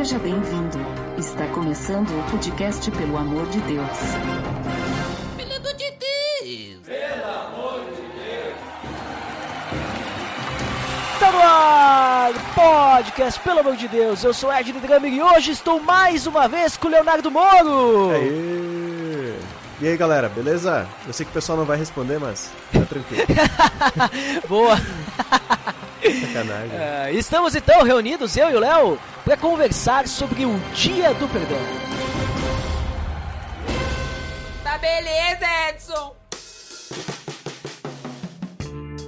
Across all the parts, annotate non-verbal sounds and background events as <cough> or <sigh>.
Seja bem-vindo. Está começando o podcast Pelo Amor de Deus. Pelo amor de Deus! Tá no ar, podcast, pelo amor de Deus, eu sou Ed Drummer e hoje estou mais uma vez com o Leonardo Moro. Aê! E aí galera, beleza? Eu sei que o pessoal não vai responder, mas tá tranquilo. <laughs> Boa. Sacanagem. É, estamos então reunidos, eu e o Léo, para conversar sobre o Dia do Perdão. Tá beleza, Edson!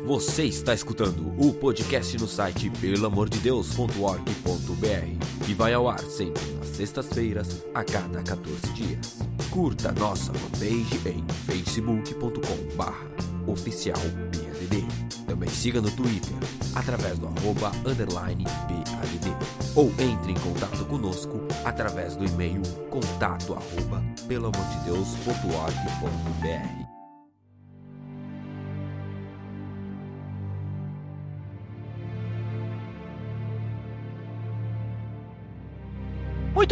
Você está escutando o podcast no site pelamordedeus.org.br e vai ao ar sempre nas sextas-feiras, a cada 14 dias. Curta nossa fanpage em facebook.com barra oficial Também siga no Twitter, através do arroba underline PADD. Ou entre em contato conosco através do e-mail contato arroba pelamordedeus.org.br.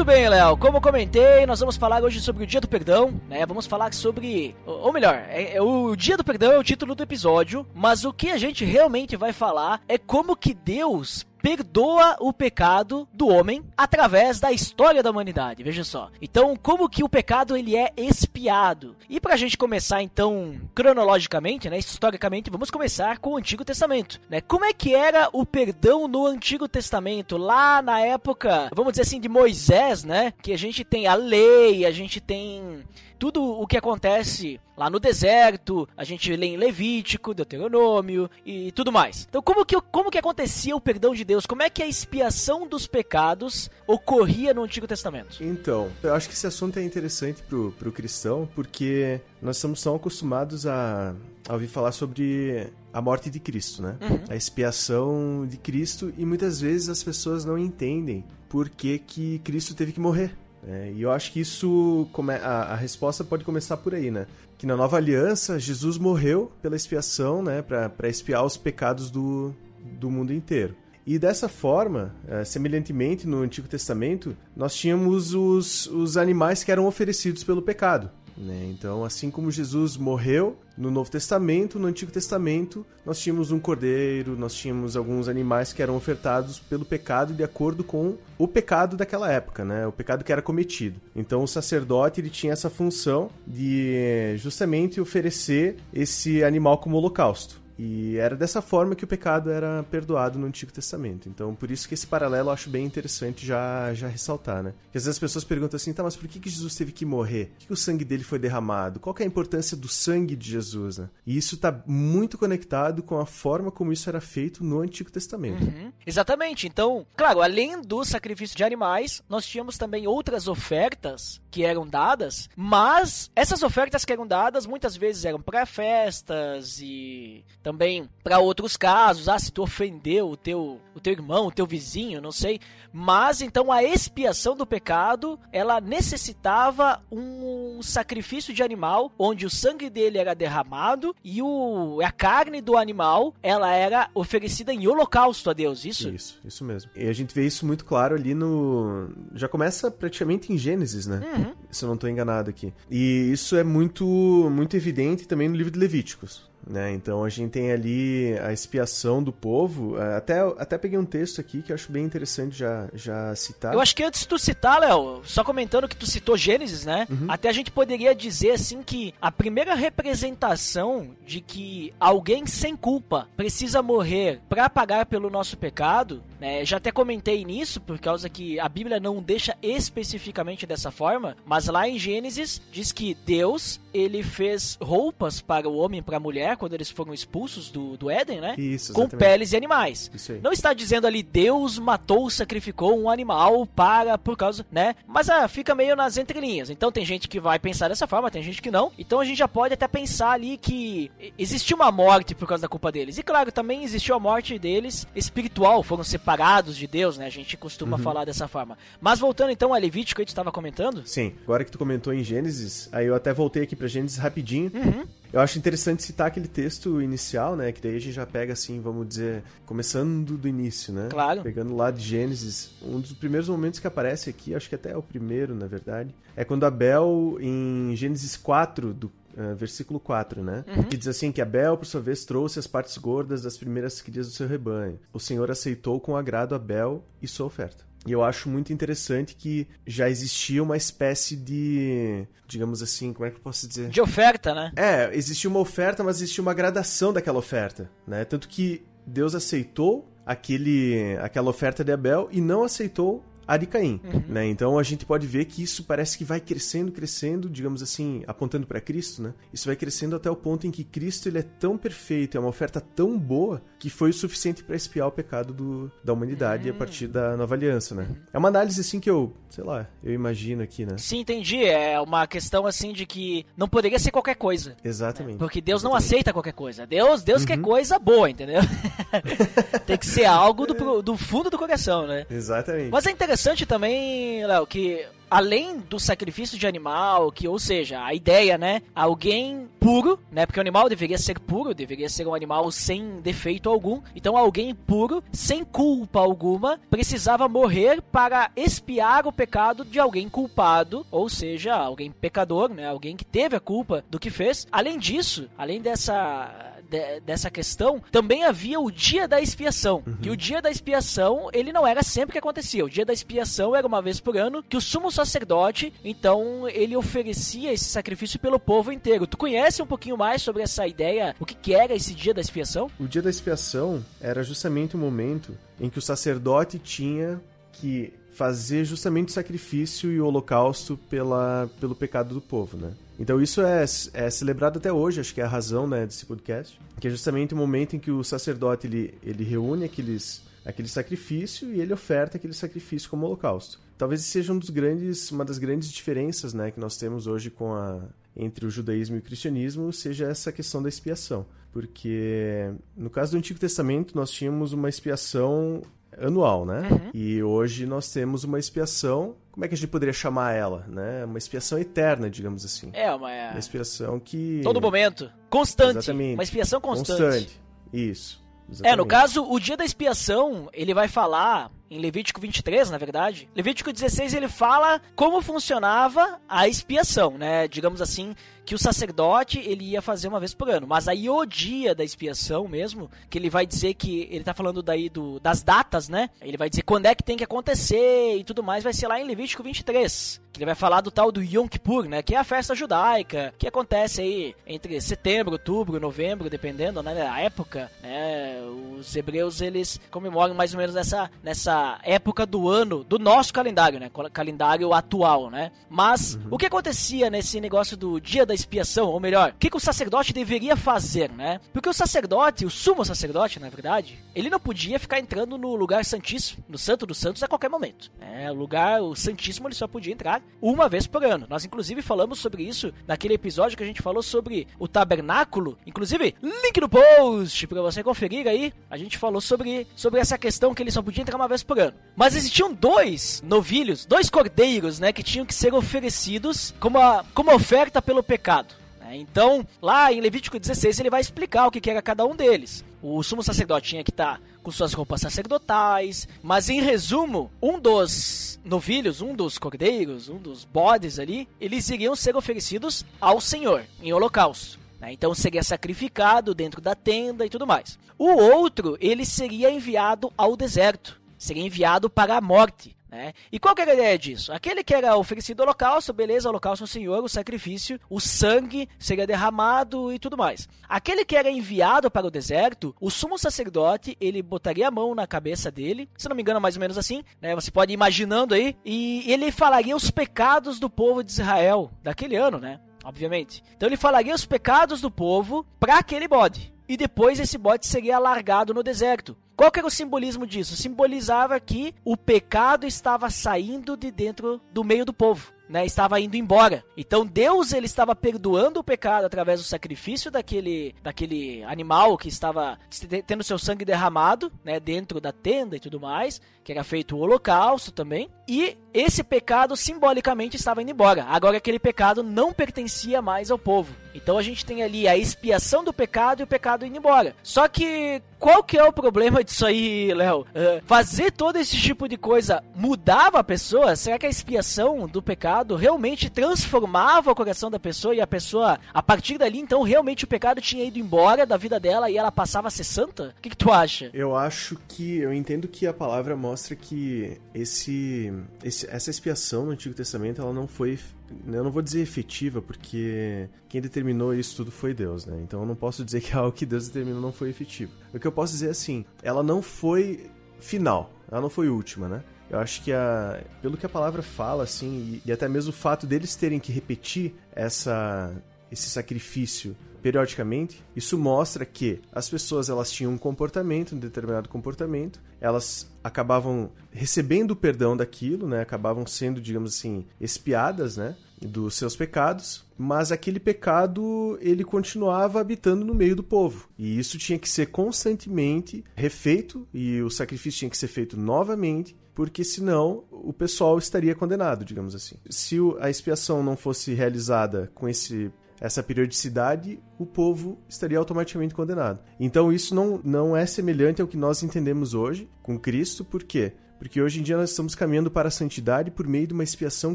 Muito bem, Léo, como comentei, nós vamos falar hoje sobre o Dia do Perdão, né? Vamos falar sobre. Ou melhor, é, é o Dia do Perdão é o título do episódio, mas o que a gente realmente vai falar é como que Deus perdoa o pecado do homem através da história da humanidade. Veja só. Então, como que o pecado ele é expiado? E pra gente começar então cronologicamente, né, historicamente, vamos começar com o Antigo Testamento, né? Como é que era o perdão no Antigo Testamento lá na época, vamos dizer assim, de Moisés, né? Que a gente tem a lei, a gente tem tudo o que acontece lá no deserto, a gente lê em Levítico, Deuteronômio e tudo mais. Então, como que, como que acontecia o perdão de Deus? Como é que a expiação dos pecados ocorria no Antigo Testamento? Então, eu acho que esse assunto é interessante pro, pro cristão, porque nós estamos tão acostumados a, a ouvir falar sobre a morte de Cristo, né? Uhum. A expiação de Cristo, e muitas vezes as pessoas não entendem por que, que Cristo teve que morrer. É, e eu acho que isso a, a, resposta pode começar por aí, né? Que na nova aliança Jesus morreu pela expiação, né? Para expiar os pecados do, do mundo inteiro. E dessa forma, é, semelhantemente no Antigo Testamento, nós tínhamos os, os animais que eram oferecidos pelo pecado. Né? Então, assim como Jesus morreu no Novo Testamento, no Antigo Testamento, nós tínhamos um cordeiro, nós tínhamos alguns animais que eram ofertados pelo pecado de acordo com o pecado daquela época, né? O pecado que era cometido. Então, o sacerdote ele tinha essa função de justamente oferecer esse animal como holocausto. E era dessa forma que o pecado era perdoado no Antigo Testamento. Então, por isso que esse paralelo eu acho bem interessante já, já ressaltar, né? Porque às vezes as pessoas perguntam assim, tá, mas por que, que Jesus teve que morrer? Por que, que o sangue dele foi derramado? Qual é a importância do sangue de Jesus, né? E isso está muito conectado com a forma como isso era feito no Antigo Testamento. Uhum. Exatamente. Então, claro, além do sacrifício de animais, nós tínhamos também outras ofertas que eram dadas, mas essas ofertas que eram dadas muitas vezes eram para festas e também para outros casos, ah, se tu ofendeu o teu, o teu irmão, o teu vizinho, não sei, mas então a expiação do pecado, ela necessitava um sacrifício de animal, onde o sangue dele era derramado e o, a carne do animal, ela era oferecida em holocausto a Deus, isso? Isso, isso mesmo. E a gente vê isso muito claro ali no... já começa praticamente em Gênesis, né? Uhum. Se eu não estou enganado aqui. E isso é muito, muito evidente também no livro de Levíticos. Né? Então a gente tem ali a expiação do povo. Até, até peguei um texto aqui que eu acho bem interessante já, já citar. Eu acho que antes de tu citar, Léo, só comentando que tu citou Gênesis, né? Uhum. Até a gente poderia dizer assim que a primeira representação de que alguém sem culpa precisa morrer para pagar pelo nosso pecado, né? Já até comentei nisso por causa que a Bíblia não deixa especificamente dessa forma, mas lá em Gênesis diz que Deus ele fez roupas para o homem e para a mulher quando eles foram expulsos do, do Éden, né? Isso, Com peles de animais. Isso aí. Não está dizendo ali Deus matou, sacrificou um animal para por causa, né? Mas ah, fica meio nas entrelinhas. Então tem gente que vai pensar dessa forma, tem gente que não. Então a gente já pode até pensar ali que existiu uma morte por causa da culpa deles. E claro, também existiu a morte deles espiritual, foram separados de Deus, né? A gente costuma Uhum. falar dessa forma. Mas voltando então a Levítico, que tu estava comentando, Sim, agora que tu comentou em Gênesis, aí eu até voltei aqui pra Gênesis rapidinho. Uhum. Eu acho interessante citar aquele texto inicial, né? Que daí a gente já pega assim, vamos dizer, começando do início, né? Claro. Pegando lá de Gênesis. Um dos primeiros momentos que aparece aqui, acho que até é o primeiro, na verdade, é quando Abel, em Gênesis 4, do Uh, versículo 4, né? Uhum. Que diz assim que Abel, por sua vez, trouxe as partes gordas das primeiras crias do seu rebanho. O Senhor aceitou com agrado Abel e sua oferta. E eu acho muito interessante que já existia uma espécie de, digamos assim, como é que eu posso dizer? De oferta, né? É, existia uma oferta, mas existia uma gradação daquela oferta, né? Tanto que Deus aceitou aquele, aquela oferta de Abel e não aceitou a de Caim, Uhum. né? Então a gente pode ver que isso parece que vai crescendo, crescendo, digamos assim, apontando para Cristo, né? Isso vai crescendo até o ponto em que Cristo ele é tão perfeito, é uma oferta tão boa que foi o suficiente para expiar o pecado do, da humanidade Uhum. a partir da nova aliança, né? É uma análise assim que eu, sei lá, eu imagino aqui, né? Sim, entendi. É uma questão assim de que não poderia ser qualquer coisa. Exatamente. Porque Deus não Exatamente. aceita qualquer coisa. Deus, Deus quer coisa boa, entendeu? <laughs> Tem que ser algo do, do fundo do coração, né? Exatamente. Mas é interessante também, Léo, que além do sacrifício de animal, que ou seja, a ideia, né, alguém puro, né, porque o animal deveria ser puro, deveria ser um animal sem defeito algum. Então alguém puro, sem culpa alguma, precisava morrer para expiar o pecado de alguém culpado, ou seja, alguém pecador, né, alguém que teve a culpa do que fez. Além disso, além dessa de- dessa questão, também havia o dia da expiação. E o dia da expiação, ele não era sempre que acontecia. O dia da expiação era uma vez por ano que o sumo sacerdote, então, ele oferecia esse sacrifício pelo povo inteiro. Tu conhece um pouquinho mais sobre essa ideia, o que, que era esse dia da expiação? O dia da expiação era justamente o momento em que o sacerdote tinha que fazer justamente o sacrifício e o holocausto pela, pelo pecado do povo, né? Então isso é, é celebrado até hoje, acho que é a razão né, desse podcast, que é justamente o momento em que o sacerdote ele, ele reúne aqueles, aquele sacrifício e ele oferta aquele sacrifício como holocausto. Talvez seja um dos grandes, uma das grandes diferenças né, que nós temos hoje com a, entre o judaísmo e o cristianismo, seja essa questão da expiação. Porque no caso do Antigo Testamento nós tínhamos uma expiação anual, né? E hoje nós temos uma expiação, como é que a gente poderia chamar ela, né? Uma expiação eterna, digamos assim. É, uma... Uma expiação que Todo momento. Constante. Exatamente. Uma expiação constante. constante. Isso. É, no exatamente. caso, o dia da expiação, ele vai falar em Levítico 23, na verdade. Levítico 16, ele fala como funcionava a expiação, né? Digamos assim, que o sacerdote, ele ia fazer uma vez por ano. Mas aí o dia da expiação mesmo, que ele vai dizer que, ele tá falando daí do, das datas, né? Ele vai dizer quando é que tem que acontecer e tudo mais, vai ser lá em Levítico 23. Que ele vai falar do tal do Yom Kippur, né? Que é a festa judaica, que acontece aí entre setembro, outubro, novembro, dependendo, né, da época, né? Os hebreus, eles comemoram mais ou menos nessa, nessa época do ano, do nosso calendário, né? cal- Calendário atual, né? Mas, o que acontecia nesse negócio do dia da expiação, ou melhor, o que, que o sacerdote deveria fazer, né? Porque o sacerdote, o sumo sacerdote, na verdade, ele não podia ficar entrando no lugar santíssimo, no santo dos santos, a qualquer momento. né? O lugar, o santíssimo, ele só podia entrar uma vez por ano. Nós, inclusive, falamos sobre isso naquele episódio que a gente falou sobre o tabernáculo. Inclusive, link no post pra você conferir aí. A gente falou sobre, sobre essa questão que ele só podia entrar uma vez por ano. Mas existiam dois novilhos, dois cordeiros, né, que tinham que ser oferecidos como, a, como oferta pelo pecado. né? Então, lá em Levítico 16, ele vai explicar o que, que era cada um deles. O sumo sacerdote tinha que estar com suas roupas sacerdotais, mas em resumo, um dos novilhos, um dos cordeiros, um dos bodes ali, eles iriam ser oferecidos ao Senhor em holocausto. né? Então seria sacrificado dentro da tenda e tudo mais. O outro, ele seria enviado ao deserto, seria enviado para a morte. Né? E qual que era a ideia disso? Aquele que era oferecido holocausto, beleza, holocausto ao Senhor, o sacrifício, o sangue seria derramado e tudo mais. Aquele que era enviado para o deserto, o sumo sacerdote, ele botaria a mão na cabeça dele, se não me engano, mais ou menos assim, né? Você pode ir imaginando aí, e ele falaria os pecados do povo de Israel daquele ano, né? Obviamente. Então ele falaria os pecados do povo para aquele bode. E depois esse bode seria largado no deserto. Qual que era o simbolismo disso? Simbolizava que o pecado estava saindo de dentro do meio do povo né, estava indo embora. Então Deus ele estava perdoando o pecado através do sacrifício daquele, daquele animal que estava tendo seu sangue derramado, né, dentro da tenda e tudo mais, que era feito o holocausto também. E esse pecado simbolicamente estava indo embora. Agora aquele pecado não pertencia mais ao povo. Então a gente tem ali a expiação do pecado e o pecado indo embora. Só que qual que é o problema disso aí, Léo? Uh, fazer todo esse tipo de coisa mudava a pessoa? Será que a expiação do pecado realmente transformava o coração da pessoa e a pessoa, a partir dali, então, realmente o pecado tinha ido embora da vida dela e ela passava a ser santa? O que, que tu acha? Eu acho que, eu entendo que a palavra mostra que esse, esse essa expiação no Antigo Testamento, ela não foi eu não vou dizer efetiva, porque quem determinou isso tudo foi Deus, né? Então eu não posso dizer que <laughs> algo que Deus determinou não foi efetivo. O que eu posso dizer é assim, ela não foi final, ela não foi última, né? Eu acho que a, pelo que a palavra fala, assim, e, e até mesmo o fato deles terem que repetir essa, esse sacrifício periodicamente, isso mostra que as pessoas elas tinham um comportamento, um determinado comportamento, elas acabavam recebendo o perdão daquilo, né? Acabavam sendo, digamos assim, espiadas, né? dos seus pecados, mas aquele pecado ele continuava habitando no meio do povo. E isso tinha que ser constantemente refeito e o sacrifício tinha que ser feito novamente, porque senão o pessoal estaria condenado, digamos assim. Se a expiação não fosse realizada com esse essa periodicidade, o povo estaria automaticamente condenado. Então isso não, não é semelhante ao que nós entendemos hoje com Cristo, por quê? Porque hoje em dia nós estamos caminhando para a santidade por meio de uma expiação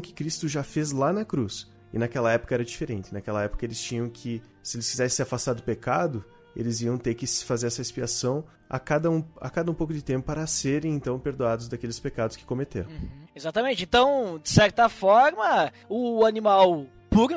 que Cristo já fez lá na cruz. E naquela época era diferente. Naquela época eles tinham que, se eles quisessem se afastar do pecado, eles iam ter que fazer essa expiação a cada um, a cada um pouco de tempo para serem então perdoados daqueles pecados que cometeram. Uhum. Exatamente. Então, de certa forma, o animal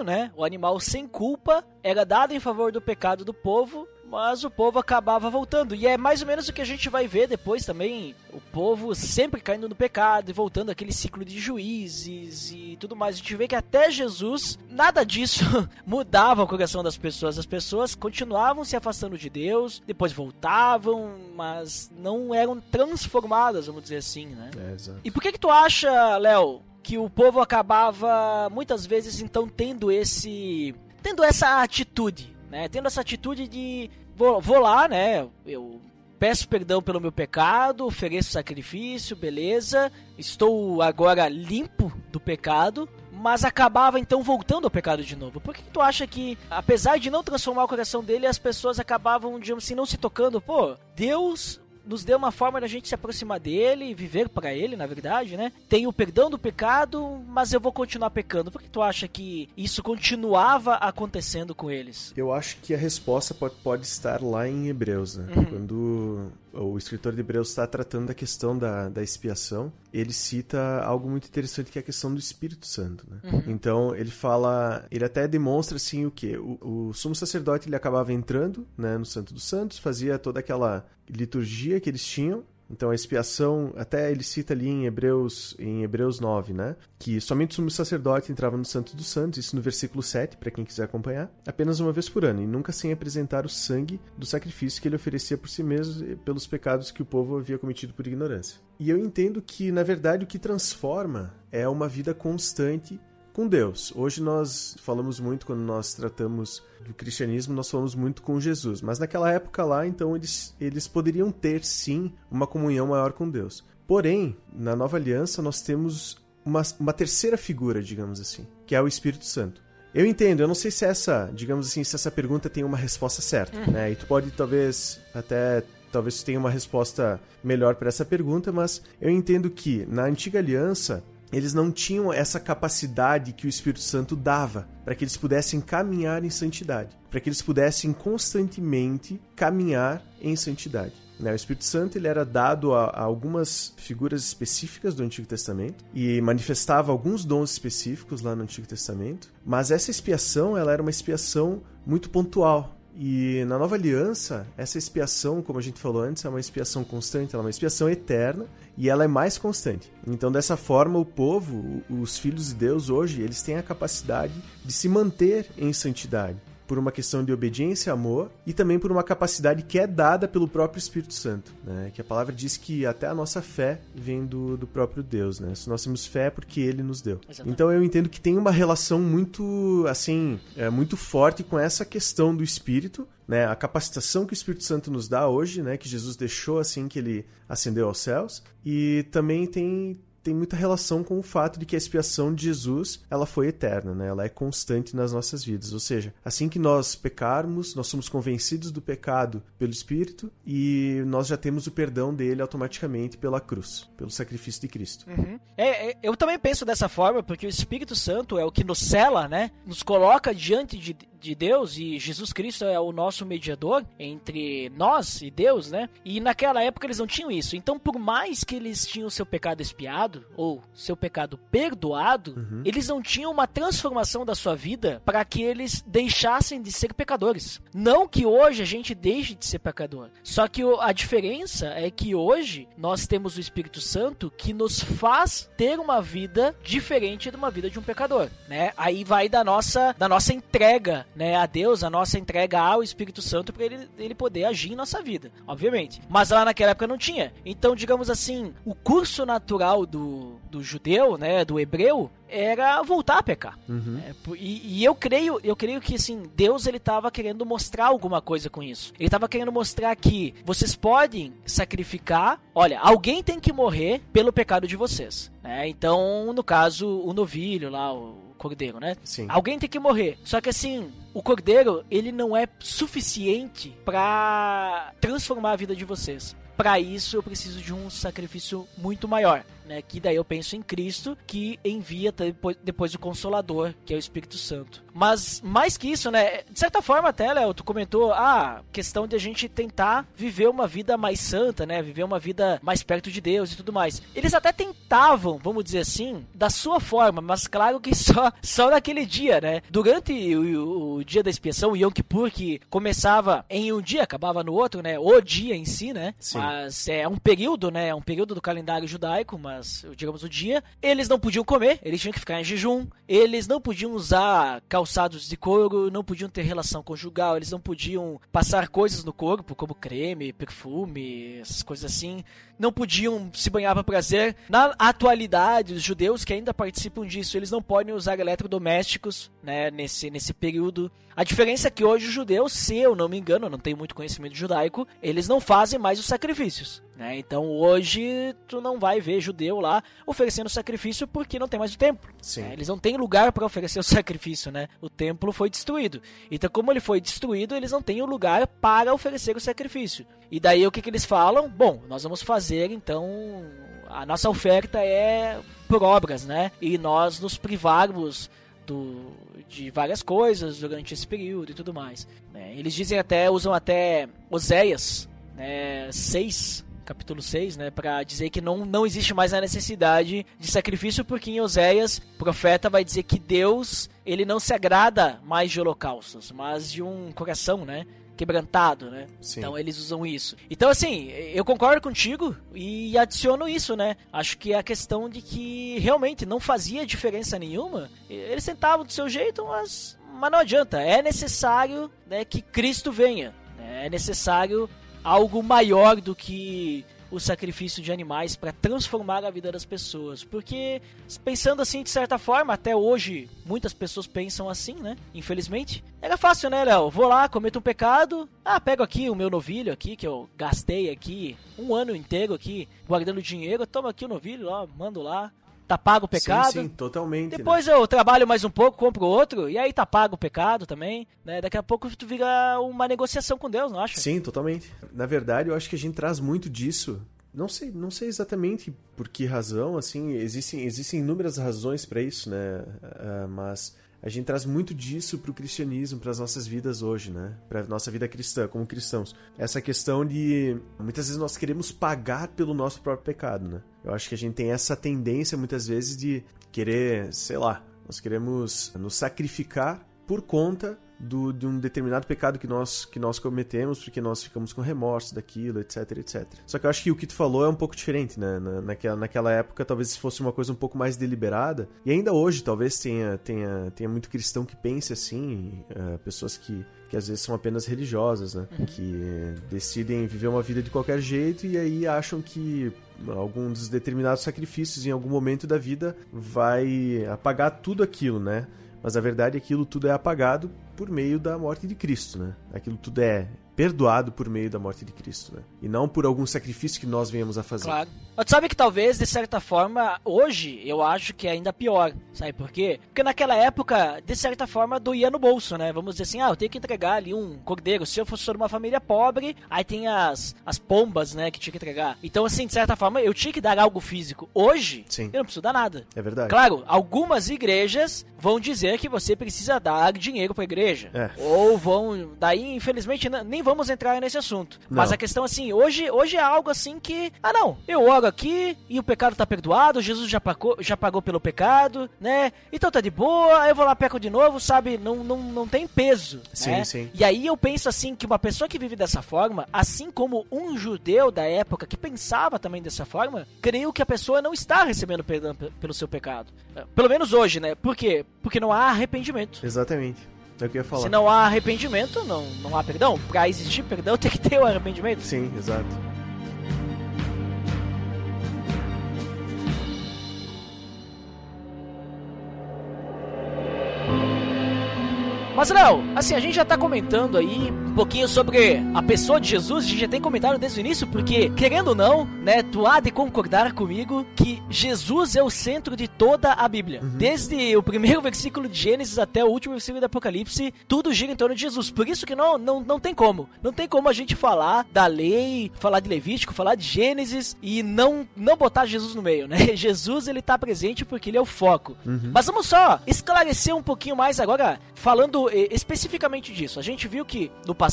né? O animal sem culpa era dado em favor do pecado do povo, mas o povo acabava voltando. E é mais ou menos o que a gente vai ver depois também, o povo sempre caindo no pecado e voltando aquele ciclo de juízes e tudo mais. A gente vê que até Jesus, nada disso <laughs> mudava o coração das pessoas. As pessoas continuavam se afastando de Deus, depois voltavam, mas não eram transformadas, vamos dizer assim, né? É. E por que que tu acha, Léo, que o povo acabava muitas vezes então tendo esse tendo essa atitude, né? Tendo essa atitude de vou, vou lá, né? Eu peço perdão pelo meu pecado, ofereço sacrifício, beleza? Estou agora limpo do pecado, mas acabava então voltando ao pecado de novo. Por que, tu acha que, apesar de não transformar o coração dele, as pessoas acabavam, digamos assim, não se tocando? Pô, Deus nos deu uma forma da gente se aproximar dele, viver para ele, na verdade, né? Tem o perdão do pecado, mas eu vou continuar pecando. Por que tu acha que isso continuava acontecendo com eles? Eu acho que a resposta pode, pode estar lá em Hebreus, né? Uhum. Quando o escritor de Hebreus está tratando da questão da, da expiação, ele cita algo muito interessante que é a questão do Espírito Santo. Né? Uhum. Então ele fala, ele até demonstra assim o que o, o, sumo sacerdote ele acabava entrando né, no Santo dos Santos, fazia toda aquela liturgia que eles tinham então a expiação, até ele cita ali em Hebreus, em Hebreus 9, né? Que somente o sumo sacerdote entrava no Santo dos Santos, isso no versículo 7, para quem quiser acompanhar, apenas uma vez por ano, e nunca sem apresentar o sangue do sacrifício que ele oferecia por si mesmo pelos pecados que o povo havia cometido por ignorância. E eu entendo que, na verdade, o que transforma é uma vida constante com Deus. Hoje nós falamos muito quando nós tratamos do cristianismo, nós falamos muito com Jesus, mas naquela época lá, então eles, eles poderiam ter sim uma comunhão maior com Deus. Porém, na nova aliança nós temos uma, uma terceira figura, digamos assim, que é o Espírito Santo. Eu entendo, eu não sei se essa, digamos assim, se essa pergunta tem uma resposta certa, uhum. né? E tu pode talvez até talvez tenha uma resposta melhor para essa pergunta, mas eu entendo que na antiga aliança eles não tinham essa capacidade que o Espírito Santo dava para que eles pudessem caminhar em santidade, para que eles pudessem constantemente caminhar em santidade. Né? O Espírito Santo ele era dado a, algumas figuras específicas do Antigo Testamento e manifestava alguns dons específicos lá no Antigo Testamento, mas essa expiação ela era uma expiação muito pontual. E na nova aliança, essa expiação, como a gente falou antes, é uma expiação constante, ela é uma expiação eterna e ela é mais constante. Então, dessa forma, o povo, os filhos de Deus hoje, eles têm a capacidade de se manter em santidade. Por uma questão de obediência e amor e também por uma capacidade que é dada pelo próprio Espírito Santo, né? Que a palavra diz que até a nossa fé vem do, do próprio Deus, né? Se nós temos fé é porque Ele nos deu. Exatamente. Então eu entendo que tem uma relação muito, assim, é, muito forte com essa questão do Espírito, né? A capacitação que o Espírito Santo nos dá hoje, né? Que Jesus deixou assim que Ele ascendeu aos céus e também tem tem muita relação com o fato de que a expiação de Jesus ela foi eterna, né? ela é constante nas nossas vidas. Ou seja, assim que nós pecarmos, nós somos convencidos do pecado pelo Espírito e nós já temos o perdão dele automaticamente pela cruz, pelo sacrifício de Cristo. Uhum. É, é, eu também penso dessa forma, porque o Espírito Santo é o que nos cela, né? Nos coloca diante de, de Deus e Jesus Cristo é o nosso mediador entre nós e Deus, né? E naquela época eles não tinham isso. Então, por mais que eles tinham seu pecado expiado ou seu pecado perdoado, Uhum. eles não tinham uma transformação da sua vida para que eles deixassem de ser pecadores. Não que hoje a gente deixe de ser pecador. Só que a diferença é que hoje nós temos o Espírito Santo que nos faz ter uma vida diferente de uma vida de um pecador, né? Aí vai da nossa da nossa entrega, né, a Deus, a nossa entrega ao Espírito Santo para ele, ele poder agir em nossa vida, obviamente. Mas lá naquela época não tinha. Então, digamos assim, o curso natural do, do judeu, né, do hebreu, era voltar a pecar. Uhum. É, e, e eu creio, eu creio que assim, Deus ele tava querendo mostrar alguma coisa com isso. Ele tava querendo mostrar que vocês podem sacrificar, olha, alguém tem que morrer pelo pecado de vocês, né? Então, no caso, o novilho lá, o cordeiro, né? Sim. Alguém tem que morrer. Só que assim, o cordeiro, ele não é suficiente pra transformar a vida de vocês. Pra isso eu preciso de um sacrifício muito maior, né? Que daí eu penso em Cristo, que envia depois, depois o Consolador, que é o Espírito Santo. Mas mais que isso, né? De certa forma até, Léo, tu comentou, ah, questão de a gente tentar viver uma vida mais santa, né? Viver uma vida mais perto de Deus e tudo mais. Eles até tentavam, vamos dizer assim, da sua forma, mas claro que <laughs> só, só naquele dia, né? Durante o, o dia da expiação, o Yom Kippur, que começava em um dia, acabava no outro, né? O dia em si, né? Sim. Mas é um período, né? É um período do calendário judaico, mas digamos o dia. Eles não podiam comer, eles tinham que ficar em jejum. Eles não podiam usar calçados de couro, não podiam ter relação conjugal, eles não podiam passar coisas no corpo, como creme, perfume, essas coisas assim. Não podiam se banhar para prazer. Na atualidade, os judeus que ainda participam disso, eles não podem usar eletrodomésticos, né? Nesse, nesse período. A diferença é que hoje os judeus, se eu não me engano, não tenho muito conhecimento judaico, eles não fazem mais os sacrifícios. Né? Então hoje tu não vai ver judeu lá oferecendo sacrifício porque não tem mais o templo. Né? Eles não têm lugar para oferecer o <laughs> sacrifício, né? O templo foi destruído. Então, como ele foi destruído, eles não têm o lugar para oferecer o sacrifício. E daí o que, que eles falam? Bom, nós vamos fazer então. A nossa oferta é por obras, né? E nós nos privarmos do, de várias coisas durante esse período e tudo mais. né? Eles dizem até, usam até Oséias, né, 6, capítulo 6, né, para dizer que não, não existe mais a necessidade de sacrifício, porque em Oséias, o profeta vai dizer que Deus, ele não se agrada mais de holocaustos, mas de um coração, né, quebrantado, né? Sim. Então eles usam isso. Então assim, eu concordo contigo e adiciono isso, né? Acho que é a questão de que realmente não fazia diferença nenhuma. Eles tentavam do seu jeito, mas, mas não adianta. É necessário né, que Cristo venha. né? É necessário algo maior do que o sacrifício de animais para transformar a vida das pessoas. Porque, pensando assim, de certa forma, até hoje, muitas pessoas pensam assim, né? Infelizmente. Era fácil, né, Léo? Vou lá, cometo um pecado. Ah, pego aqui o meu novilho aqui, que eu gastei aqui um ano inteiro aqui, guardando dinheiro. Toma aqui o novilho, ó, mando lá. Tá pago o pecado. Sim, sim, totalmente. né? Depois eu trabalho mais um pouco, compro outro, e aí tá pago o pecado também, né? Daqui a pouco tu vira uma negociação com Deus, não acha? Sim, totalmente. Na verdade, eu acho que a gente traz muito disso. Não sei, não sei exatamente por que razão, assim, existem, existem inúmeras razões para isso, né? Ah, mas a gente traz muito disso pro cristianismo, para as nossas vidas hoje, né? Para nossa vida cristã, como cristãos. Essa questão de muitas vezes nós queremos pagar pelo nosso próprio pecado, né? Eu acho que a gente tem essa tendência muitas vezes de querer, sei lá, nós queremos nos sacrificar por conta do, de um determinado pecado que nós, que nós cometemos, porque nós ficamos com remorso daquilo, etc, etc. Só que eu acho que o que tu falou é um pouco diferente, né? Na, naquela, naquela época, talvez fosse uma coisa um pouco mais deliberada. E ainda hoje, talvez tenha, tenha, tenha muito cristão que pense assim, uh, pessoas que que às vezes são apenas religiosas, né? Uhum. Que decidem viver uma vida de qualquer jeito e aí acham que algum dos determinados sacrifícios em algum momento da vida vai apagar tudo aquilo, né? Mas a verdade é que aquilo tudo é apagado por meio da morte de Cristo, né? Aquilo tudo é perdoado por meio da morte de Cristo, né? E não por algum sacrifício que nós venhamos a fazer. Claro. Mas sabe que talvez, de certa forma, hoje eu acho que é ainda pior. Sabe por quê? Porque naquela época, de certa forma, doía no bolso, né? Vamos dizer assim, ah, eu tenho que entregar ali um cordeiro. Se eu fosse de uma família pobre, aí tem as, as pombas, né, que tinha que entregar. Então, assim, de certa forma, eu tinha que dar algo físico. Hoje, Sim. eu não preciso dar nada. É verdade. Claro, algumas igrejas vão dizer que você precisa dar dinheiro pra igreja. É. Ou vão. Daí, infelizmente, nem vamos entrar nesse assunto. Não. Mas a questão, assim, hoje, hoje é algo assim que. Ah, não, eu oro aqui e o pecado tá perdoado, Jesus já pagou, já pagou pelo pecado, né? Então tá de boa, eu vou lá peco de novo, sabe? Não, não, não tem peso. Sim, né? sim. E aí eu penso assim que uma pessoa que vive dessa forma, assim como um judeu da época que pensava também dessa forma, creio que a pessoa não está recebendo perdão pe- pelo seu pecado. Eh, Pelo menos hoje, né? Por quê? Porque não há arrependimento. Exatamente. É o que eu ia falar. Se não há arrependimento, não, não há perdão. Pra existir perdão, <laughs> tem que ter o arrependimento. Sim, exato. Mas, Léo, assim, a gente já tá comentando aí pouquinho sobre a pessoa de Jesus, a gente já tem comentado desde o início, porque, querendo ou não, né, tu há de concordar comigo que Jesus é o centro de toda a Bíblia. Desde o primeiro <laughs> versículo de Gênesis até o último versículo do Apocalipse, tudo gira em torno de Jesus. Por isso que não, não, não tem como. Não tem como a gente falar da lei, falar de Levítico, falar de Gênesis e não, não botar Jesus no meio, né? <laughs> Jesus, ele tá presente porque ele é o foco. Mas vamos só esclarecer um pouquinho mais agora, falando eh, especificamente disso. A gente viu que no passado,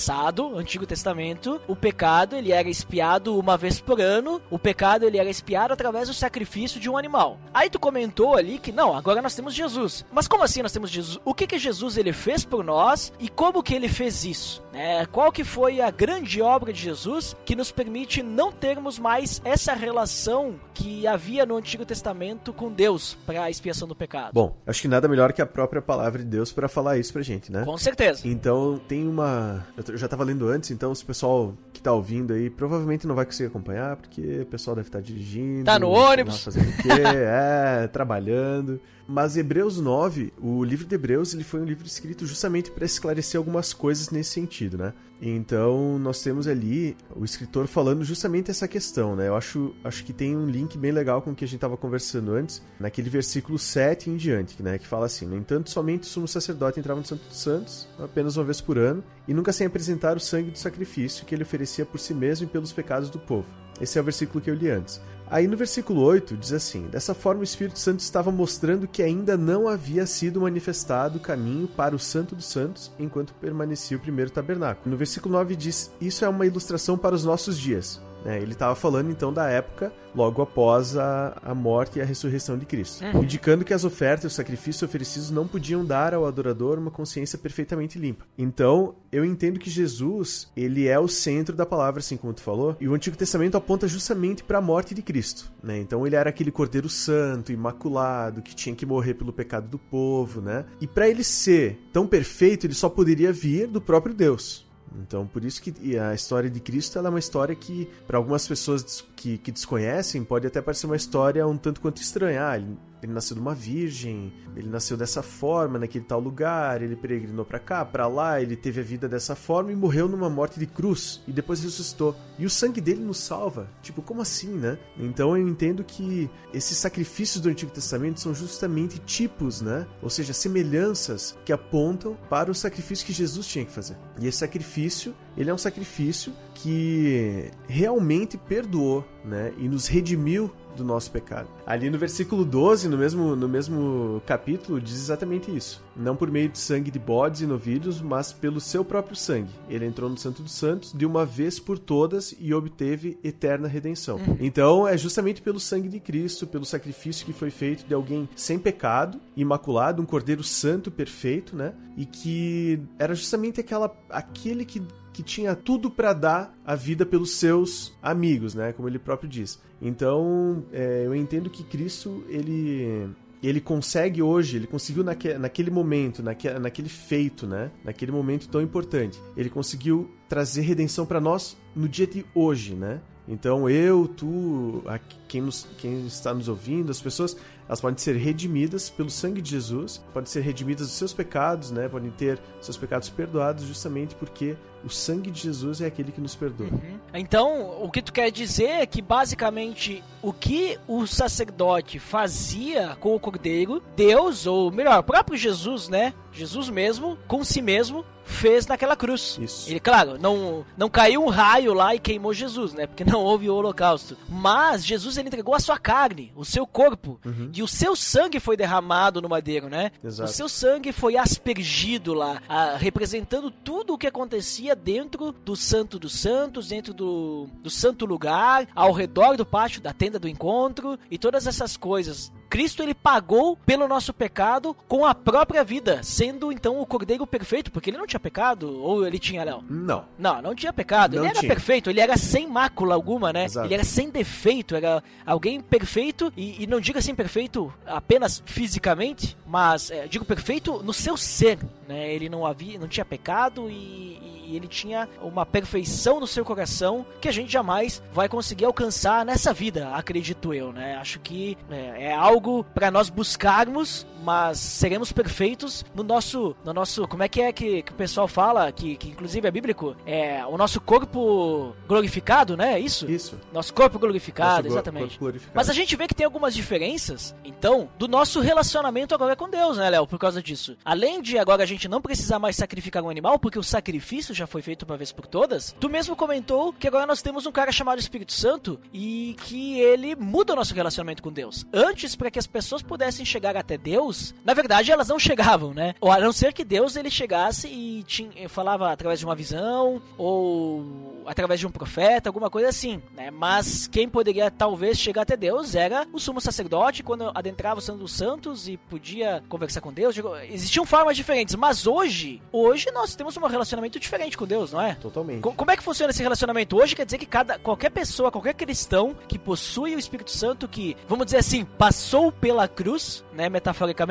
Antigo Testamento, o pecado ele era expiado uma vez por ano, o pecado ele era expiado através do sacrifício de um animal. Aí tu comentou ali que não, agora nós temos Jesus. Mas como assim nós temos Jesus? O que que Jesus ele fez por nós e como que ele fez isso? Né? Qual que foi a grande obra de Jesus que nos permite não termos mais essa relação que havia no Antigo Testamento com Deus para a expiação do pecado? Bom, acho que nada melhor que a própria palavra de Deus para falar isso pra gente, né? Com certeza. Então tem uma. Eu já tava lendo antes, então se o pessoal que tá ouvindo aí provavelmente não vai conseguir acompanhar, porque o pessoal deve estar dirigindo. Tá no ônibus. Fazendo o quê? <laughs> é, trabalhando. Mas Hebreus 9, o livro de Hebreus, ele foi um livro escrito justamente para esclarecer algumas coisas nesse sentido, né? Então nós temos ali o escritor falando justamente essa questão, né? Eu acho, acho que tem um link bem legal com o que a gente estava conversando antes, naquele versículo 7 em diante, né? Que fala assim: No entanto, somente o sumo sacerdote entrava no Santo dos Santos apenas uma vez por ano e nunca sem apresentar o sangue do sacrifício que ele oferecia por si mesmo e pelos pecados do povo. Esse é o versículo que eu li antes. Aí no versículo 8 diz assim: Dessa forma o Espírito Santo estava mostrando que ainda não havia sido manifestado o caminho para o Santo dos Santos enquanto permanecia o primeiro tabernáculo. No versículo 9 diz: Isso é uma ilustração para os nossos dias. Né? ele estava falando então da época logo após a, a morte e a ressurreição de Cristo, indicando que as ofertas e os sacrifícios oferecidos não podiam dar ao adorador uma consciência perfeitamente limpa. Então, eu entendo que Jesus, ele é o centro da palavra, assim como tu falou, e o Antigo Testamento aponta justamente para a morte de Cristo, né? Então, ele era aquele cordeiro santo, imaculado, que tinha que morrer pelo pecado do povo, né? E para ele ser tão perfeito, ele só poderia vir do próprio Deus. Então, por isso que a história de Cristo é uma história que, para algumas pessoas que, que desconhecem, pode até parecer uma história um tanto quanto estranha. Ah, ele nasceu de uma virgem, ele nasceu dessa forma, naquele tal lugar, ele peregrinou para cá, para lá, ele teve a vida dessa forma e morreu numa morte de cruz e depois ressuscitou. E o sangue dele nos salva. Tipo, como assim, né? Então eu entendo que esses sacrifícios do Antigo Testamento são justamente tipos, né? Ou seja, semelhanças que apontam para o sacrifício que Jesus tinha que fazer. E esse sacrifício, ele é um sacrifício que realmente perdoou, né? E nos redimiu do nosso pecado. Ali no versículo 12, no mesmo, no mesmo capítulo, diz exatamente isso. Não por meio de sangue de bodes e novilhos, mas pelo seu próprio sangue. Ele entrou no Santo dos Santos de uma vez por todas e obteve eterna redenção. Uhum. Então, é justamente pelo sangue de Cristo, pelo sacrifício que foi feito de alguém sem pecado, imaculado, um cordeiro santo, perfeito, né? E que era justamente aquela, aquele que que tinha tudo para dar a vida pelos seus amigos, né? Como ele próprio diz. Então, é, eu entendo que Cristo, ele ele consegue hoje, ele conseguiu naque, naquele momento, naque, naquele feito, né? Naquele momento tão importante, ele conseguiu trazer redenção para nós no dia de hoje, né? Então eu, tu, quem, nos, quem está nos ouvindo, as pessoas, elas podem ser redimidas pelo sangue de Jesus, podem ser redimidas dos seus pecados, né? Podem ter seus pecados perdoados justamente porque o sangue de Jesus é aquele que nos perdoa. Uhum. Então, o que tu quer dizer é que basicamente o que o sacerdote fazia com o cordeiro, Deus, ou melhor, o próprio Jesus, né? Jesus mesmo, com si mesmo, fez naquela cruz. Isso. Ele, claro, não, não caiu um raio lá e queimou Jesus, né? Porque não houve o holocausto. Mas Jesus ele entregou a sua carne, o seu corpo, Uhum. e o seu sangue foi derramado no madeiro, né? Exato. O seu sangue foi aspergido lá, ah, representando tudo o que acontecia dentro do Santo dos Santos, dentro do, do santo lugar, ao redor do pátio da tenda do encontro e todas essas coisas. Cristo ele pagou pelo nosso pecado com a própria vida, sendo então o cordeiro perfeito, porque ele não tinha pecado, ou ele tinha, Léo? Não. Não, não tinha pecado. Não ele era tinha. perfeito, ele era sem mácula alguma, né? Exato. Ele era sem defeito, era alguém perfeito, e, e não diga assim perfeito apenas fisicamente, mas é, digo perfeito no seu ser, né? Ele não havia, não tinha pecado e, e ele tinha uma perfeição no seu coração que a gente jamais vai conseguir alcançar nessa vida, acredito eu, né? Acho que é, é algo para nós buscarmos, mas seremos perfeitos no nosso, no nosso, como é que é que, que o pessoal fala, que, que inclusive é bíblico, é o nosso corpo glorificado, né? É isso? Isso. Nosso corpo glorificado, Nosso exatamente. corpo glorificado. Mas a gente vê que tem algumas diferenças, então, do nosso relacionamento agora com Deus, né, Léo? Por causa disso. Além de agora a gente não precisar mais sacrificar um animal, porque o sacrifício já foi feito uma vez por todas, tu mesmo comentou que agora nós temos um cara chamado Espírito Santo e que ele muda o nosso relacionamento com Deus. Antes, para que as pessoas pudessem chegar até Deus, na verdade elas não chegavam, né? Ou a não ser que Deus ele chegasse e tinha, falava através de uma visão ou através de um profeta, alguma coisa assim, né? Mas quem poderia talvez chegar até Deus era o sumo sacerdote quando adentrava o Santo dos Santos e podia conversar com Deus. Existiam formas diferentes, mas hoje, hoje nós temos um relacionamento diferente com Deus, não é? Totalmente. Co- Como é que funciona esse relacionamento hoje? Quer dizer que cada, qualquer pessoa, qualquer cristão que possui o Espírito Santo, que, vamos dizer assim, passou pela cruz, né, metaforicamente,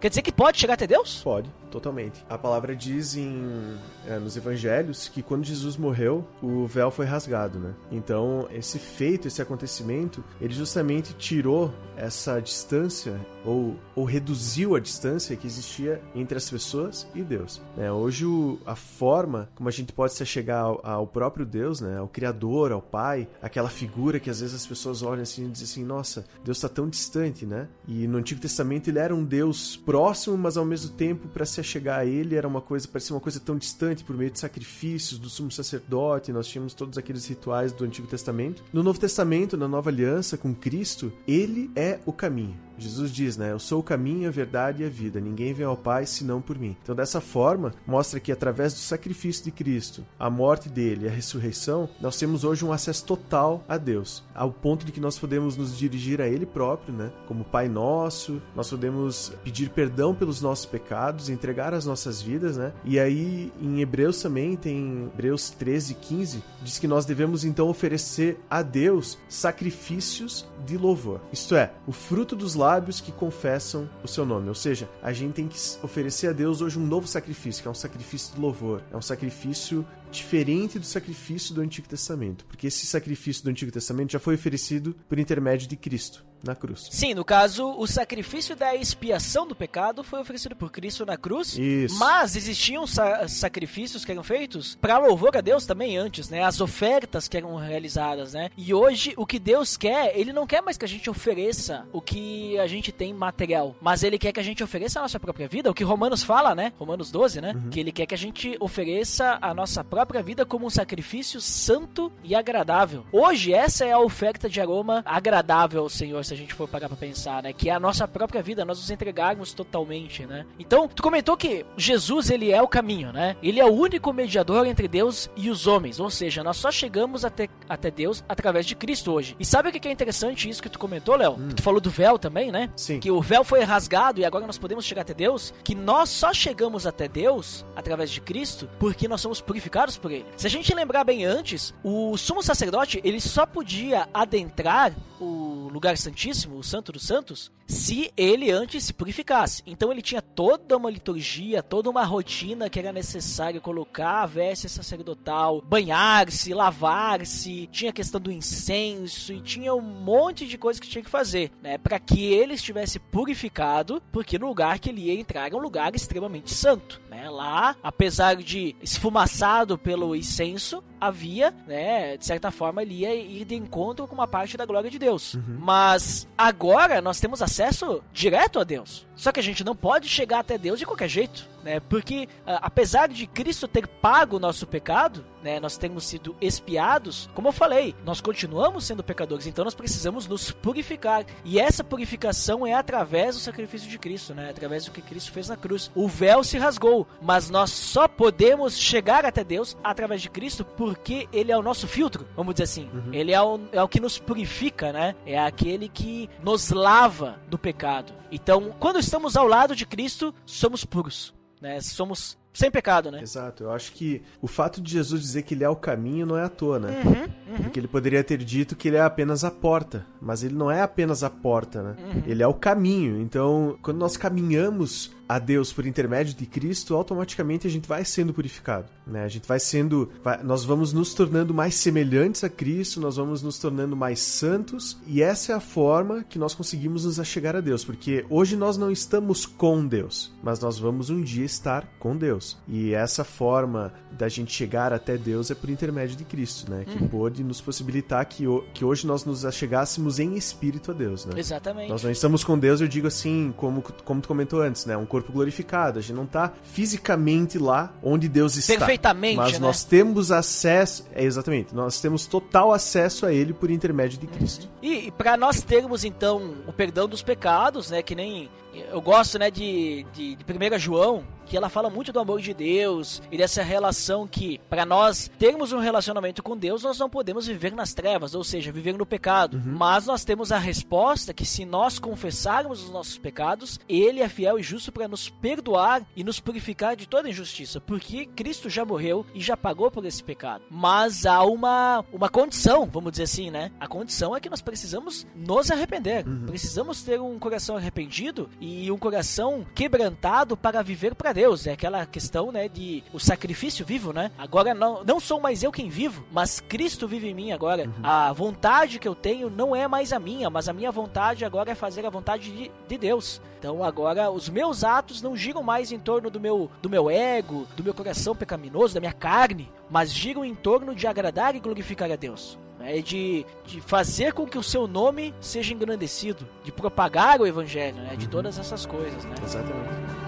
quer dizer que pode chegar até Deus? Pode, totalmente. A palavra diz em, é, nos evangelhos que quando Jesus morreu, o véu foi rasgado, né? Então, esse feito, esse acontecimento, ele justamente tirou essa distância ou, ou reduziu a distância que existia entre as pessoas e Deus. né? Hoje, o- a forma como a gente pode se chegar ao, ao próprio Deus, né? ao Criador, ao Pai, aquela figura que às vezes as pessoas olham assim e dizem assim: nossa, Deus está tão distante, né? E no Antigo Testamento ele era um Deus próximo, mas ao mesmo tempo, para se chegar a ele, era uma coisa, parecia uma coisa tão distante por meio de sacrifícios do sumo sacerdote. Nós tínhamos todos aqueles rituais do Antigo Testamento. No Novo Testamento, na nova aliança com Cristo, ele é o caminho. Jesus diz, né? Eu sou o caminho, a verdade e a vida. Ninguém vem ao Pai senão por mim. Então, dessa forma, mostra que através do sacrifício de Cristo, a morte dele e a ressurreição, nós temos hoje um acesso total a Deus, ao ponto de que nós podemos nos dirigir a Ele próprio, né? Como Pai nosso, nós podemos pedir perdão pelos nossos pecados, entregar as nossas vidas, né? E aí, em Hebreus também, tem Hebreus 13, 15, diz que nós devemos então oferecer a Deus sacrifícios de louvor. Isto é, o fruto dos lábios que confessam o seu nome. Ou seja, a gente tem que oferecer a Deus hoje um novo sacrifício, que é um sacrifício de louvor. É um sacrifício diferente do sacrifício do Antigo Testamento, porque esse sacrifício do Antigo Testamento já foi oferecido por intermédio de Cristo na cruz. Sim, no caso, o sacrifício da expiação do pecado foi oferecido por Cristo na cruz. Isso. Mas existiam sa- sacrifícios que eram feitos para louvor a Deus também antes, né? As ofertas que eram realizadas, né? E hoje o que Deus quer, ele não quer mais que a gente ofereça o que a gente tem material, mas ele quer que a gente ofereça a nossa própria vida, o que Romanos fala, né? Romanos 12, né? Que ele quer que a gente ofereça a nossa própria vida como um sacrifício santo e agradável. Hoje essa é a oferta de aroma agradável ao Senhor. Se a gente for parar pra pensar, né? Que é a nossa própria vida, nós nos entregarmos totalmente, né? Então, tu comentou que Jesus, ele é o caminho, né? Ele é o único mediador entre Deus e os homens, ou seja, nós só chegamos até, até Deus através de Cristo hoje. E sabe o que é interessante isso que tu comentou, Léo? Hum. Tu falou do véu também, né? Sim. Que o véu foi rasgado e agora nós podemos chegar até Deus. Que nós só chegamos até Deus através de Cristo porque nós somos purificados por Ele. Se a gente lembrar bem antes, o sumo sacerdote ele só podia adentrar o lugar santíssimo, o Santo dos Santos, se ele antes se purificasse. Então ele tinha toda uma liturgia, toda uma rotina que era necessário colocar a veste sacerdotal, banhar-se, lavar-se, tinha a questão do incenso e tinha um monte de coisas que tinha que fazer, né, para que ele estivesse purificado, porque no lugar que ele ia entrar era um lugar extremamente santo, né? Lá, apesar de esfumaçado pelo incenso, havia, né, de certa forma ele ia ir de encontro com uma parte da glória de Deus. Mas agora nós temos acesso direto a Deus. Só que a gente não pode chegar até Deus de qualquer jeito, né? Porque ah, apesar de Cristo ter pago o nosso pecado, né, nós temos sido expiados, como eu falei, nós continuamos sendo pecadores, então nós precisamos nos purificar. E essa purificação é através do sacrifício de Cristo, né? Através do que Cristo fez na cruz. O véu se rasgou, mas nós só podemos chegar até Deus através de Cristo porque ele é o nosso filtro, vamos dizer assim. Ele é o, é o que nos purifica, né? É aquele que nos lava do pecado. Então, quando estamos ao lado de Cristo, somos puros, né? Somos sem pecado, né? Exato, eu acho que o fato de Jesus dizer que ele é o caminho não é à toa, né? Uhum, Porque ele poderia ter dito que ele é apenas a porta, mas ele não é apenas a porta, né? Ele é o caminho. Então, quando nós caminhamos a Deus por intermédio de Cristo, automaticamente a gente vai sendo purificado, né? A gente vai sendo, vai- nós vamos nos tornando mais semelhantes a Cristo, nós vamos nos tornando mais santos, e essa é a forma que nós conseguimos nos achegar a Deus, porque hoje nós não estamos com Deus, mas nós vamos um dia estar com Deus. E essa forma da gente chegar até Deus é por intermédio de Cristo, né? Que pôde nos possibilitar que, que hoje nós nos achegássemos em espírito a Deus, né? Exatamente. Nós não estamos com Deus, eu digo assim, como, como tu comentou antes, né? Um corpo glorificado. A gente não tá fisicamente lá onde Deus está. Perfeitamente, Mas né? nós temos acesso. É, exatamente. Nós temos total acesso a Ele por intermédio de Cristo. E, e para nós termos então o perdão dos pecados, né, que nem eu gosto, né, de, de, de 1 João, que ela fala muito do amor de Deus e dessa relação que para nós termos um relacionamento com Deus, nós não podemos viver nas trevas, ou seja, viver no pecado. Mas nós temos a resposta que se nós confessarmos os nossos pecados, ele é fiel e justo para nos perdoar e nos purificar de toda injustiça, porque Cristo já morreu e já pagou por esse pecado. Mas há uma uma condição, vamos dizer assim, né? A condição é que nós precisamos nos arrepender. Precisamos ter um coração arrependido e um coração quebrantado para viver para Deus. É aquela questão, né, de o sacrifício vivo, né? Agora não, não sou mais eu quem vivo, mas Cristo vive em mim agora. A vontade que eu tenho não é mais a minha, mas a minha vontade agora é fazer a vontade de, de Deus. Então agora os meus atos não giram mais em torno do meu do meu ego, do meu coração pecaminoso, da minha carne, mas giram em torno de agradar e glorificar a Deus. É de, de fazer com que o seu nome seja engrandecido, de propagar o evangelho, né? De todas essas coisas, né? Exatamente.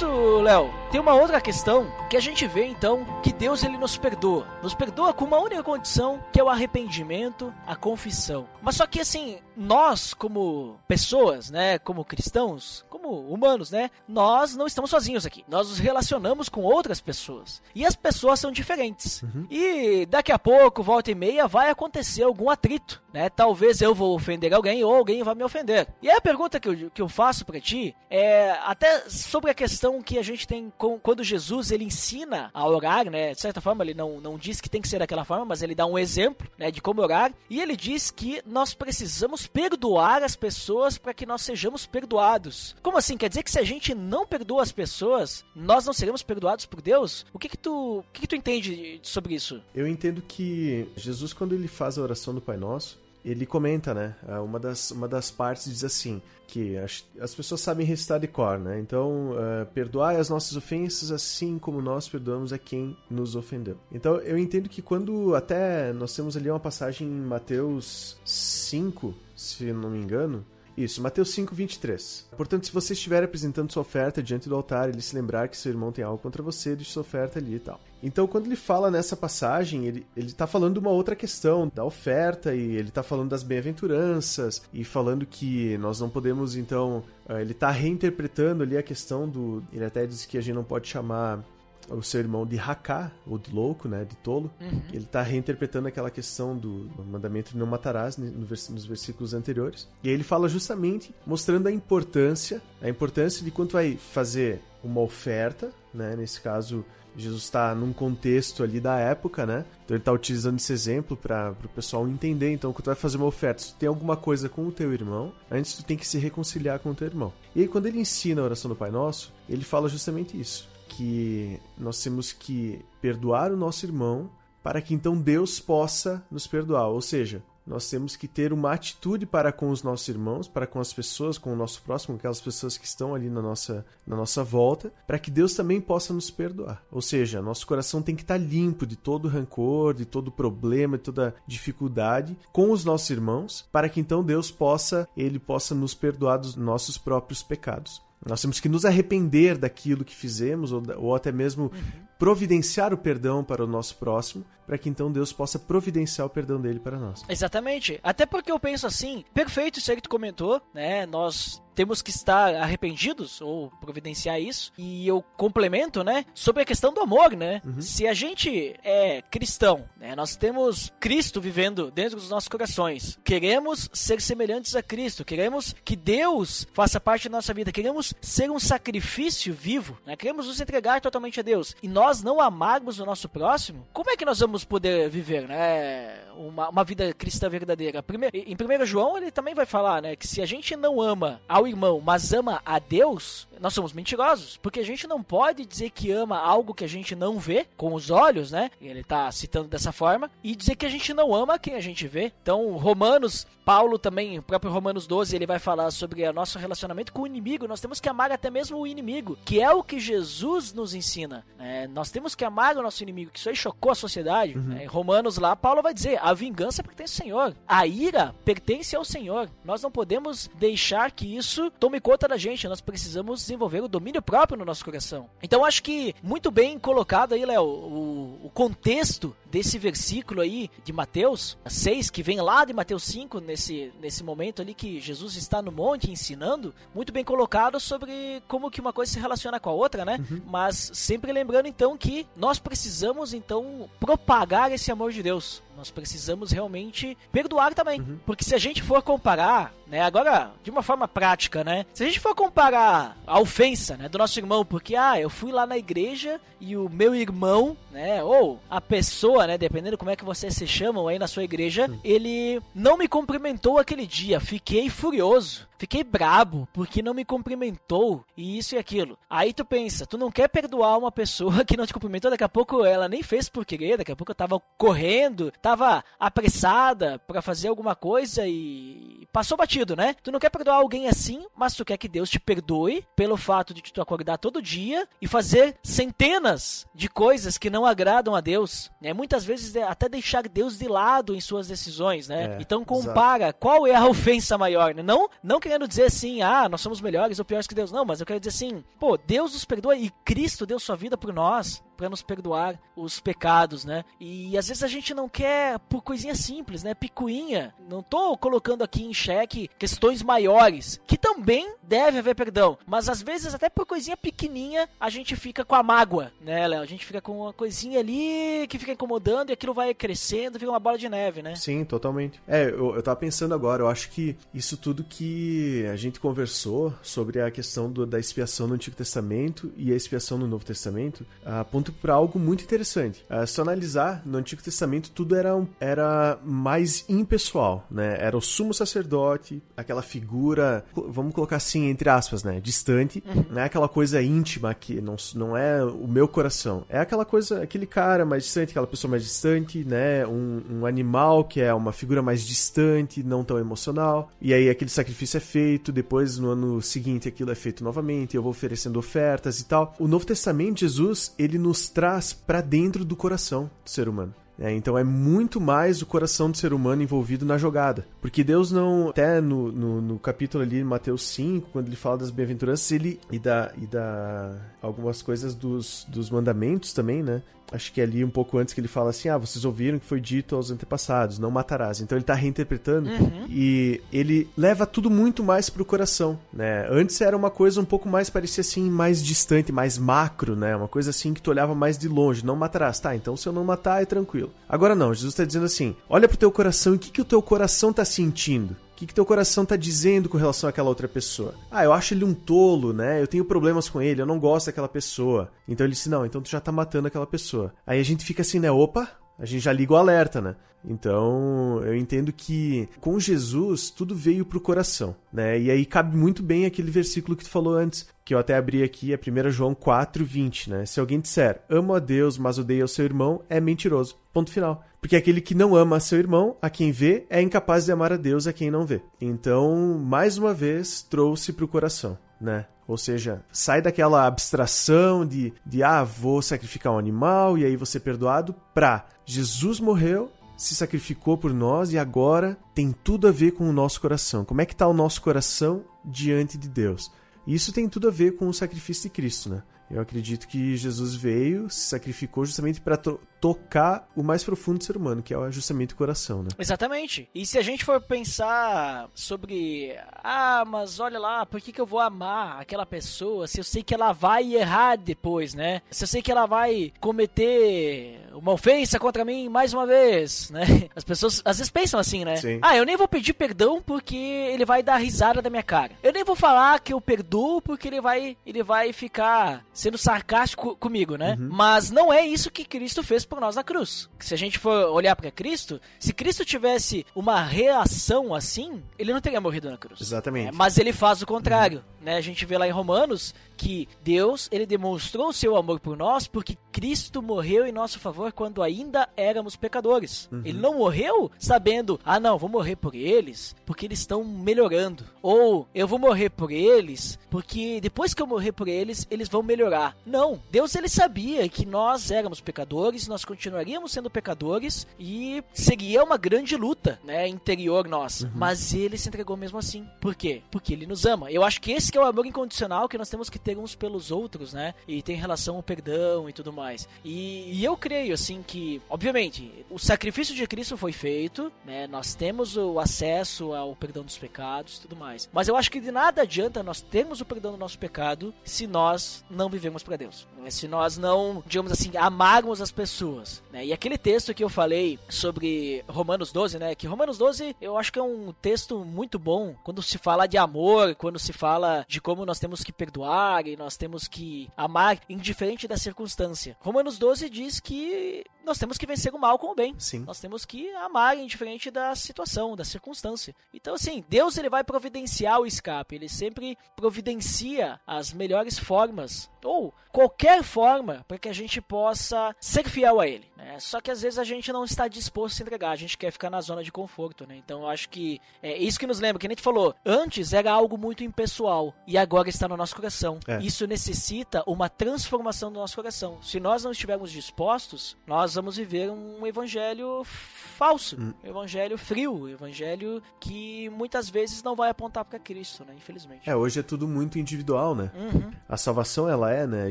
E nisso, Léo, tem uma outra questão que a gente vê então que Deus ele nos perdoa. Nos perdoa com uma única condição, que é o arrependimento, a confissão. Mas só que assim, nós como pessoas, né, como cristãos, como humanos, né, nós não estamos sozinhos aqui. Nós nos relacionamos com outras pessoas. E as pessoas são diferentes. E daqui a pouco, volta e meia, vai acontecer algum atrito, né? Talvez eu vou ofender alguém ou alguém vai me ofender. E aí a pergunta que eu, que eu faço pra ti é até sobre a questão que a gente tem quando Jesus ele ensina a orar, né? De certa forma, ele não, não diz que tem que ser daquela forma, mas ele dá um exemplo, né, de como orar. E ele diz que nós precisamos perdoar as pessoas para que nós sejamos perdoados. Como assim? Quer dizer que se a gente não perdoa as pessoas, nós não seremos perdoados por Deus? O que que tu, o que que tu entende sobre isso? Eu entendo que Jesus, quando ele faz a oração do Pai Nosso, ele comenta, né? ah, Uma das, uma das partes diz assim: que as, as pessoas sabem recitar de cor, né? Então, ah, perdoai as nossas ofensas assim como nós perdoamos a quem nos ofendeu. Então, eu entendo que quando até nós temos ali uma passagem em Mateus 5, se não me engano, Isso, Mateus 5, 23. Portanto, se você estiver apresentando sua oferta diante do altar ele se lembrar que seu irmão tem algo contra você, deixe sua oferta ali e tal. Então, quando ele fala nessa passagem, ele, ele tá falando uma outra questão da oferta e ele tá falando das bem-aventuranças e falando que nós não podemos, então. eh, Ele tá reinterpretando ali a questão do. Ele até diz que a gente não pode chamar o seu irmão de Haká, ou de louco, né, de tolo. Ele tá reinterpretando aquela questão do mandamento de não matarás né, nos versículos anteriores. E aí ele fala justamente mostrando a importância, a importância de quanto vai fazer uma oferta, né, nesse caso Jesus está num contexto ali da época, né? Então ele está utilizando esse exemplo para o pessoal entender. Então, quando tu vai fazer uma oferta, se tu tem alguma coisa com o teu irmão, antes tu tem que se reconciliar com o teu irmão. E aí, quando ele ensina a oração do Pai Nosso, ele fala justamente isso: que nós temos que perdoar o nosso irmão para que então Deus possa nos perdoar. Ou seja, nós temos que ter uma atitude para com os nossos irmãos, para com as pessoas, com o nosso próximo, aquelas pessoas que estão ali na nossa, na nossa volta, para que Deus também possa nos perdoar. Ou seja, nosso coração tem que estar limpo de todo rancor, de todo problema, de toda dificuldade com os nossos irmãos, para que então Deus possa, ele possa nos perdoar dos nossos próprios pecados. Nós temos que nos arrepender daquilo que fizemos, ou, ou até mesmo providenciar o perdão para o nosso próximo, para que então Deus possa providenciar o perdão dele para nós. Exatamente. Até porque eu penso assim, perfeito isso aí que tu comentou, né? Nós temos que estar arrependidos ou providenciar isso. E eu complemento, né, sobre a questão do amor, né? Se a gente é cristão, né, nós temos Cristo vivendo dentro dos nossos corações. Queremos ser semelhantes a Cristo, queremos que Deus faça parte da nossa vida, queremos ser um sacrifício vivo, né? Queremos nos entregar totalmente a Deus. E nós não amarmos o nosso próximo, como é que nós vamos poder viver, né? Uma, uma vida cristã verdadeira. Primeiro, em 1 João, ele também vai falar, né? Que se a gente não ama ao irmão, mas ama a Deus, nós somos mentirosos. Porque a gente não pode dizer que ama algo que a gente não vê com os olhos, né? Ele tá citando dessa forma. E dizer que a gente não ama quem a gente vê. Então, Romanos, Paulo também, o próprio Romanos 12, ele vai falar sobre o nosso relacionamento com o inimigo. Nós temos que amar até mesmo o inimigo, que é o que Jesus nos ensina. né? nós temos que amar o nosso inimigo, que isso aí chocou a sociedade. né? Em Romanos lá, Paulo vai dizer: a vingança pertence ao Senhor, a ira pertence ao Senhor. Nós não podemos deixar que isso tome conta da gente. Nós precisamos desenvolver o domínio próprio no nosso coração. Então, acho que muito bem colocado aí, Léo, o, o contexto desse versículo aí de Mateus 6, que vem lá de Mateus 5, nesse, nesse momento ali que Jesus está no monte ensinando, muito bem colocado sobre como que uma coisa se relaciona com a outra, né? Mas sempre lembrando então que nós precisamos então propagar esse amor de Deus. Nós precisamos realmente perdoar também. Porque se a gente for comparar, né, agora de uma forma prática, né? Se a gente for comparar a ofensa, né, do nosso irmão, porque ah, eu fui lá na igreja e o meu irmão, né, ou a pessoa, né, dependendo como é que vocês se chamam aí na sua igreja, ele não me cumprimentou aquele dia, fiquei furioso. Fiquei brabo porque não me cumprimentou e isso e aquilo. Aí tu pensa, tu não quer perdoar uma pessoa <laughs> que não te cumprimentou, daqui a pouco ela nem fez por querer, daqui a pouco eu tava correndo, tava apressada pra fazer alguma coisa e passou batido, né? Tu não quer perdoar alguém assim, mas tu quer que Deus te perdoe pelo fato de tu acordar todo dia e fazer centenas de coisas que não agradam a Deus, né? Muitas vezes é até deixar Deus de lado em suas decisões, né? É, então exato. compara qual é a <laughs> ofensa maior, né? Não, não querendo dizer assim, ah, nós somos melhores ou piores que Deus, não, mas eu quero dizer assim, pô, Deus nos perdoa e Cristo deu sua vida por nós para nos perdoar os pecados, né? E às vezes a gente não quer por coisinha simples, né? Picuinha. Não tô colocando aqui em xeque questões maiores, que também deve haver perdão, mas às vezes até por coisinha pequenininha a gente fica com a mágoa, né, Léo? A gente fica com uma coisinha ali que fica incomodando e aquilo vai crescendo, fica uma bola de neve, né? Sim, totalmente. É, eu, eu tava pensando agora, eu acho que isso tudo que a gente conversou sobre a questão do- da expiação no Antigo Testamento e a expiação no Novo Testamento aponta para algo muito interessante. Ah, se eu analisar, no Antigo Testamento tudo era, um- era mais impessoal, né? Era o sumo sacerdote, aquela figura, vamos colocar assim, entre aspas, né? Distante, não é aquela coisa íntima que não, não é o meu coração. É aquela coisa, aquele cara mais distante, aquela pessoa mais distante, né? Um, um animal que é uma figura mais distante, não tão emocional. E aí aquele sacrifício é feito, depois no ano seguinte aquilo é feito novamente, eu vou oferecendo ofertas e tal. O Novo Testamento, Jesus, ele nos traz pra dentro do coração do ser humano. É, então é muito mais o coração do ser humano envolvido na jogada. Porque Deus não. Até no, no, no capítulo ali, Mateus 5, quando ele fala das bem-aventuranças, ele. E da. E da algumas coisas dos, dos mandamentos também, né? Acho que é ali um pouco antes que ele fala assim: ah, vocês ouviram que foi dito aos antepassados, não matarás. Então ele tá reinterpretando Uhum. e ele leva tudo muito mais pro coração, né? Antes era uma coisa um pouco mais, parecia assim, mais distante, mais macro, né? Uma coisa assim que tu olhava mais de longe, não matarás. Tá, então se eu não matar é tranquilo. Agora não, Jesus tá dizendo assim: olha pro teu coração e o que, que o teu coração tá sentindo? Que, que teu coração tá dizendo com relação àquela outra pessoa? Ah, eu acho ele um tolo, né? Eu tenho problemas com ele, eu não gosto daquela pessoa. Então ele disse: Não, então tu já tá matando aquela pessoa. Aí a gente fica assim, né? Opa, a gente já liga o alerta, né? Então, eu entendo que com Jesus tudo veio pro coração, né? E aí cabe muito bem aquele versículo que tu falou antes, que eu até abri aqui, é 1 João 4, 20, né? Se alguém disser, amo a Deus, mas odeia o seu irmão, é mentiroso. Ponto final. Porque aquele que não ama seu irmão, a quem vê, é incapaz de amar a Deus a quem não vê. Então, mais uma vez, trouxe pro coração, né? Ou seja, sai daquela abstração de, de ah, vou sacrificar um animal e aí ser perdoado, pra Jesus morreu, se sacrificou por nós e agora tem tudo a ver com o nosso coração. Como é que está o nosso coração diante de Deus? Isso tem tudo a ver com o sacrifício de Cristo, né? Eu acredito que Jesus veio, se sacrificou justamente para tocar o mais profundo do ser humano, que é justamente o coração, né? Exatamente. E se a gente for pensar sobre, ah, mas olha lá, por que, que eu vou amar aquela pessoa se eu sei que ela vai errar depois, né? Se eu sei que ela vai cometer uma ofensa contra mim mais uma vez, <laughs> né? As pessoas às vezes pensam assim, né? Sim. Ah, eu nem vou pedir perdão porque ele vai dar risada da minha cara. Eu nem vou falar que eu perdoo porque ele vai, ele vai ficar sendo sarcástico comigo, né? Mas não é isso que Cristo fez por nós na cruz. Se a gente for olhar para Cristo, se Cristo tivesse uma reação assim, ele não teria morrido na cruz. Exatamente. É, mas ele faz o contrário, né? A gente vê lá em Romanos que Deus, ele demonstrou o seu amor por nós porque Cristo morreu em nosso favor quando ainda éramos pecadores. Ele não morreu sabendo, ah não, vou morrer por eles porque eles estão melhorando. Ou eu vou morrer por eles porque depois que eu morrer por eles, eles vão melhorar. Não, Deus ele sabia que nós éramos pecadores, nós continuaríamos sendo pecadores e seria uma grande luta, né, interior nossa. Mas ele se entregou mesmo assim. Por quê? Porque ele nos ama. Eu acho que esse que é o amor incondicional que nós temos que ter uns pelos outros, né? E tem relação ao perdão e tudo mais. E, e eu creio, assim, que, obviamente, o sacrifício de Cristo foi feito, né? Nós temos o acesso ao perdão dos pecados e tudo mais. Mas eu acho que de nada adianta nós termos o perdão do nosso pecado se nós não vivemos para Deus. né? Se nós não, digamos assim, amarmos as pessoas, né? E aquele texto que eu falei sobre Romanos 12, né? Que Romanos 12 eu acho que é um texto muito bom quando se fala de amor, quando se fala de como nós temos que perdoar e nós temos que amar indiferente da circunstância. Romanos 12 diz que nós temos que vencer o mal com o bem. Sim. Nós temos que amar indiferente da situação, da circunstância. Então, assim, Deus ele vai providenciar o escape. Ele sempre providencia as melhores formas ou qualquer forma para que a gente possa ser fiel a Ele. Né? Só que às vezes a gente não está disposto a se entregar. A gente quer ficar na zona de conforto, né? Então, eu acho que é isso que nos lembra. Que a gente falou. Antes era algo muito impessoal e agora está no nosso coração. É. Isso necessita uma transformação do nosso coração. Se nós não estivermos dispostos, nós vamos viver um evangelho falso, um evangelho frio, um evangelho que muitas vezes não vai apontar para Cristo, né? Infelizmente. É, hoje é tudo muito individual, né? Uhum. A salvação, ela é, né,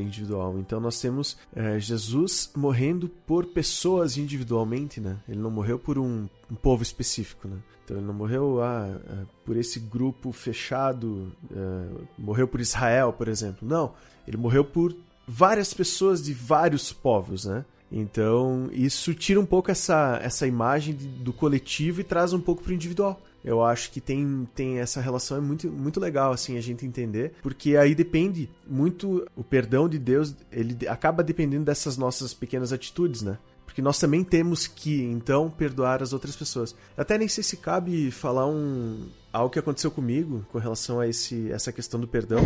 individual. Então nós temos é, Jesus morrendo por pessoas individualmente, né? Ele não morreu por um, um povo específico, né? Então ele não morreu ah, ah, por esse grupo fechado, ah, morreu por Israel, por exemplo. Não, ele morreu por várias pessoas de vários povos, né? Então, isso tira um pouco essa, essa imagem do coletivo e traz um pouco pro individual. Eu acho que tem, tem essa relação é muito, muito legal assim a gente entender, porque aí depende muito o perdão de Deus, ele acaba dependendo dessas nossas pequenas atitudes, né? Porque nós também temos que, então, perdoar as outras pessoas. Até nem sei se cabe falar um algo que aconteceu comigo com relação a esse, essa questão do perdão.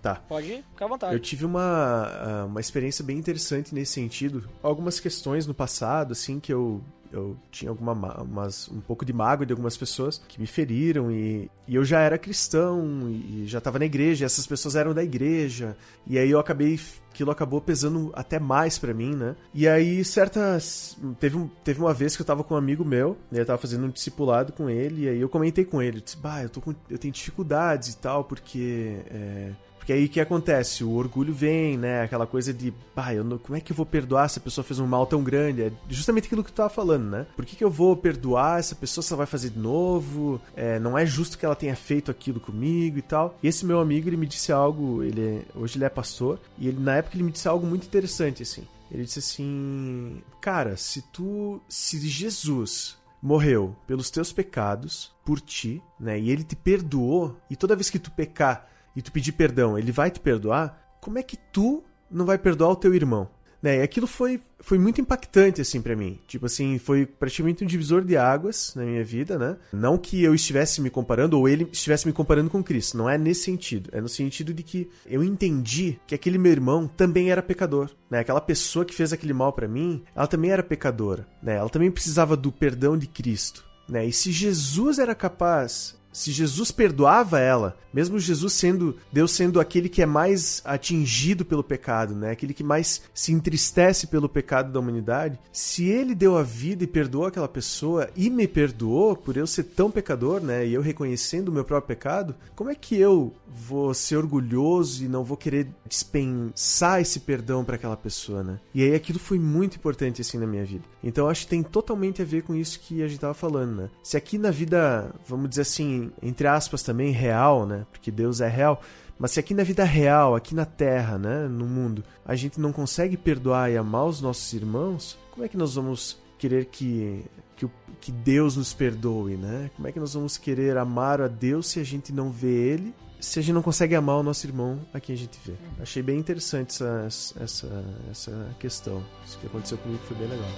Tá. Pode ficar à vontade. Eu tive uma, ah, uma experiência bem interessante nesse sentido. Algumas questões no passado, assim, que eu eu tinha alguma umas, um pouco de mágoa de algumas pessoas que me feriram e, e eu já era cristão e já estava na igreja, e essas pessoas eram da igreja. E aí eu acabei aquilo acabou pesando até mais para mim, né? E aí, certas. Teve, um, teve uma vez que eu tava com um amigo meu, né? eu tava fazendo um discipulado com ele, e aí eu comentei com ele, disse, bah, eu, tô com, eu tenho dificuldades e tal, porque. É porque aí o que acontece? O orgulho vem, né? Aquela coisa de, pá, eu não, como é que eu vou perdoar se a pessoa fez um mal tão grande? É justamente aquilo que tu tava falando, né? Por que, que eu vou perdoar essa pessoa se ela vai fazer de novo? É, não é justo que ela tenha feito aquilo comigo e tal. E esse meu amigo, ele me disse algo, ele é, hoje ele é pastor, e ele na época ele me disse algo muito interessante, assim. Ele disse assim: Cara, se tu. Se Jesus morreu pelos teus pecados, por ti, né? E ele te perdoou, e toda vez que tu pecar, e tu pedir perdão, ele vai te perdoar, como é que tu não vai perdoar o teu irmão? Né? E aquilo foi, foi muito impactante, assim, para mim. Tipo assim, foi praticamente um divisor de águas na minha vida, né? Não que eu estivesse me comparando ou ele estivesse me comparando com Cristo. Não é nesse sentido. É no sentido de que eu entendi que aquele meu irmão também era pecador, né? Aquela pessoa que fez aquele mal para mim, ela também era pecadora, né? Ela também precisava do perdão de Cristo. Né? E se Jesus era capaz se Jesus perdoava ela, mesmo Jesus sendo Deus sendo aquele que é mais atingido pelo pecado, né? Aquele que mais se entristece pelo pecado da humanidade, se ele deu a vida e perdoou aquela pessoa e me perdoou por eu ser tão pecador, né? E eu reconhecendo o meu próprio pecado, como é que eu vou ser orgulhoso e não vou querer dispensar esse perdão para aquela pessoa, né? E aí aquilo foi muito importante assim na minha vida. Então acho que tem totalmente a ver com isso que a gente tava falando, né? Se aqui na vida, vamos dizer assim, entre aspas, também real, né? Porque Deus é real. Mas se aqui na vida real, aqui na Terra, né, no mundo, a gente não consegue perdoar e amar os nossos irmãos, como é que nós vamos querer que, que, que Deus nos perdoe, né? Como é que nós vamos querer amar a Deus se a gente não vê Ele, se a gente não consegue amar o nosso irmão a quem a gente vê? Achei bem interessante essa, essa, essa questão. Isso que aconteceu comigo foi bem legal.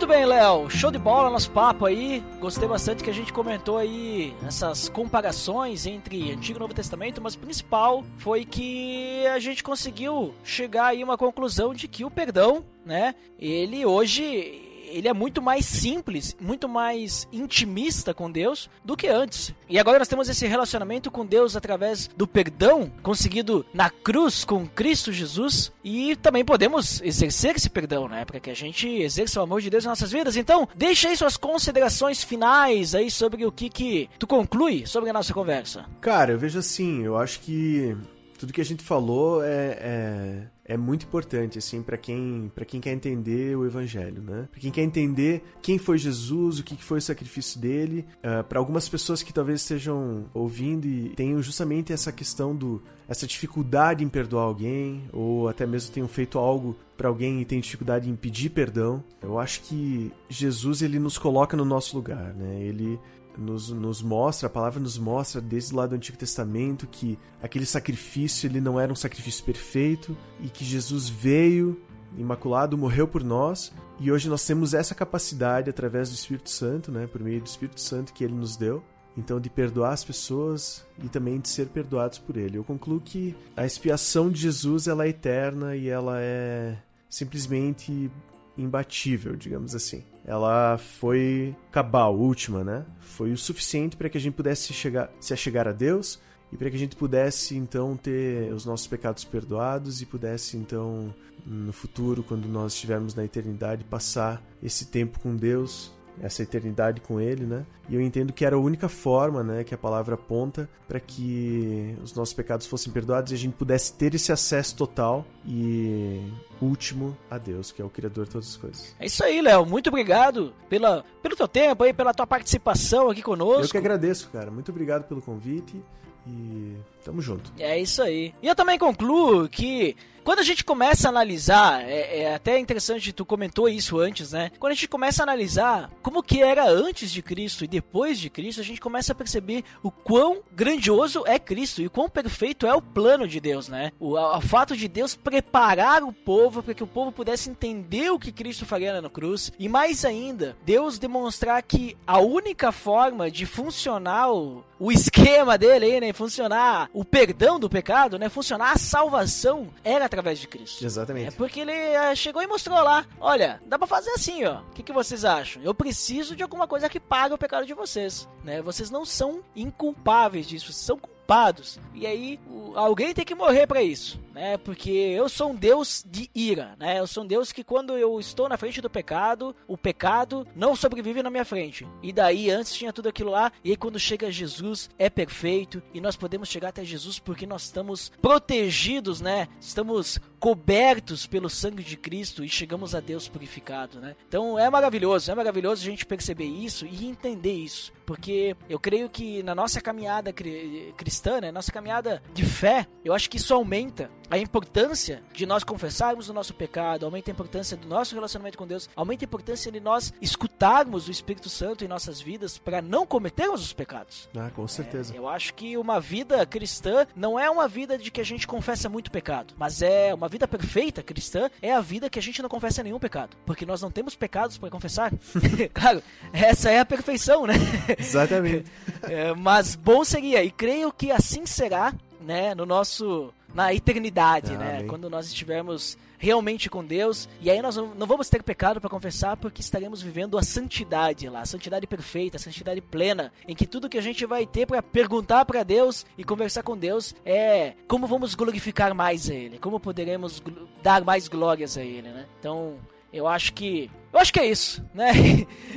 Muito bem, Léo. Show de bola nosso papo aí. Gostei bastante que a gente comentou aí essas comparações entre Antigo e Novo Testamento, mas o principal foi que a gente conseguiu chegar aí a uma conclusão de que o perdão, né, ele hoje ele é muito mais simples, muito mais intimista com Deus do que antes. E agora nós temos esse relacionamento com Deus através do perdão conseguido na cruz com Cristo Jesus e também podemos exercer esse perdão, né? Para que a gente exerça o amor de Deus em nossas vidas. Então, deixa aí suas considerações finais aí sobre o que que tu conclui sobre a nossa conversa. Cara, eu vejo assim, eu acho que tudo que a gente falou é, é é muito importante assim para quem para quem quer entender o evangelho, né? Para quem quer entender quem foi Jesus, o que foi o sacrifício dele, uh, ah, para algumas pessoas que talvez estejam ouvindo e tenham justamente essa questão do essa dificuldade em perdoar alguém ou até mesmo tenham feito algo para alguém e tem dificuldade em pedir perdão. Eu acho que Jesus ele nos coloca no nosso lugar, né? Ele nos, nos mostra, a palavra nos mostra desde lá do Antigo Testamento que aquele sacrifício ele não era um sacrifício perfeito e que Jesus veio imaculado, morreu por nós e hoje nós temos essa capacidade através do Espírito Santo, né, por meio do Espírito Santo que ele nos deu, então de perdoar as pessoas e também de ser perdoados por ele. Eu concluo que a expiação de Jesus ela é eterna e ela é simplesmente imbatível, digamos assim. Ela foi cabal, última, né? Foi o suficiente para que a gente pudesse chegar, se achegar a Deus e para que a gente pudesse então ter os nossos pecados perdoados e pudesse então no futuro, quando nós estivermos na eternidade, passar esse tempo com Deus essa eternidade com ele, né? E eu entendo que era a única forma, né, que a palavra aponta para que os nossos pecados fossem perdoados e a gente pudesse ter esse acesso total e último a Deus, que é o criador de todas as coisas. É isso aí, Léo. Muito obrigado pela, pelo teu tempo aí, pela tua participação aqui conosco. Eu que agradeço, cara. Muito obrigado pelo convite e tamo junto. É isso aí. E eu também concluo que quando a gente começa a analisar, é, é, até interessante, tu comentou isso antes, né? Quando a gente começa a analisar como que era antes de Cristo e depois de Cristo, a gente começa a perceber o quão grandioso é Cristo e o quão perfeito é o plano de Deus, né? O, o, fato de Deus preparar o povo para que o povo pudesse entender o que Cristo faria na cruz e mais ainda, Deus demonstrar que a única forma de funcionar o, o esquema dele né, funcionar o perdão do pecado, né, funcionar a salvação era através de Cristo. Exatamente. É porque ele eh, chegou e mostrou lá, olha, dá pra fazer assim, ó. O que, que vocês acham? Eu preciso de alguma coisa que pague o pecado de vocês, né? Vocês não são inculpáveis disso, vocês são culpados. E aí alguém tem que morrer pra isso, né? Porque eu sou um Deus de ira, né? Eu sou um Deus que quando eu estou na frente do pecado, o pecado não sobrevive na minha frente. E daí antes tinha tudo aquilo lá, e aí quando chega Jesus é perfeito e nós podemos chegar até Jesus porque nós estamos protegidos, né? Estamos cobertos pelo sangue de Cristo e chegamos a Deus purificado, né? Então é maravilhoso, é maravilhoso a gente perceber isso e entender isso, porque eu creio que na nossa caminhada cri- cristã, né, nossa caminhada de fé, eu acho que isso aumenta a importância de nós confessarmos o nosso pecado, aumenta a importância do nosso relacionamento com Deus, aumenta a importância de nós escutarmos o Espírito Santo em nossas vidas para não cometermos os pecados. Ah, com certeza. Eu acho que uma vida cristã não é uma vida de que a gente confessa muito pecado, mas é uma vida perfeita cristã é a vida que a gente não confessa nenhum pecado, porque nós não temos pecados para confessar. <laughs> <laughs> claro, essa é a perfeição, né? Exatamente. <laughs> É, mas bom seria, e creio que assim será, né, no nosso na eternidade, né, quando nós estivermos realmente com Deus, e aí nós não vamos ter pecado para confessar porque estaremos vivendo a santidade lá, a santidade perfeita, a santidade plena, em que tudo que a gente vai ter para perguntar para Deus e conversar com Deus é como vamos glorificar mais a ele, como poderemos dar mais glórias a ele, né? Então, eu acho que eu acho que é isso, né?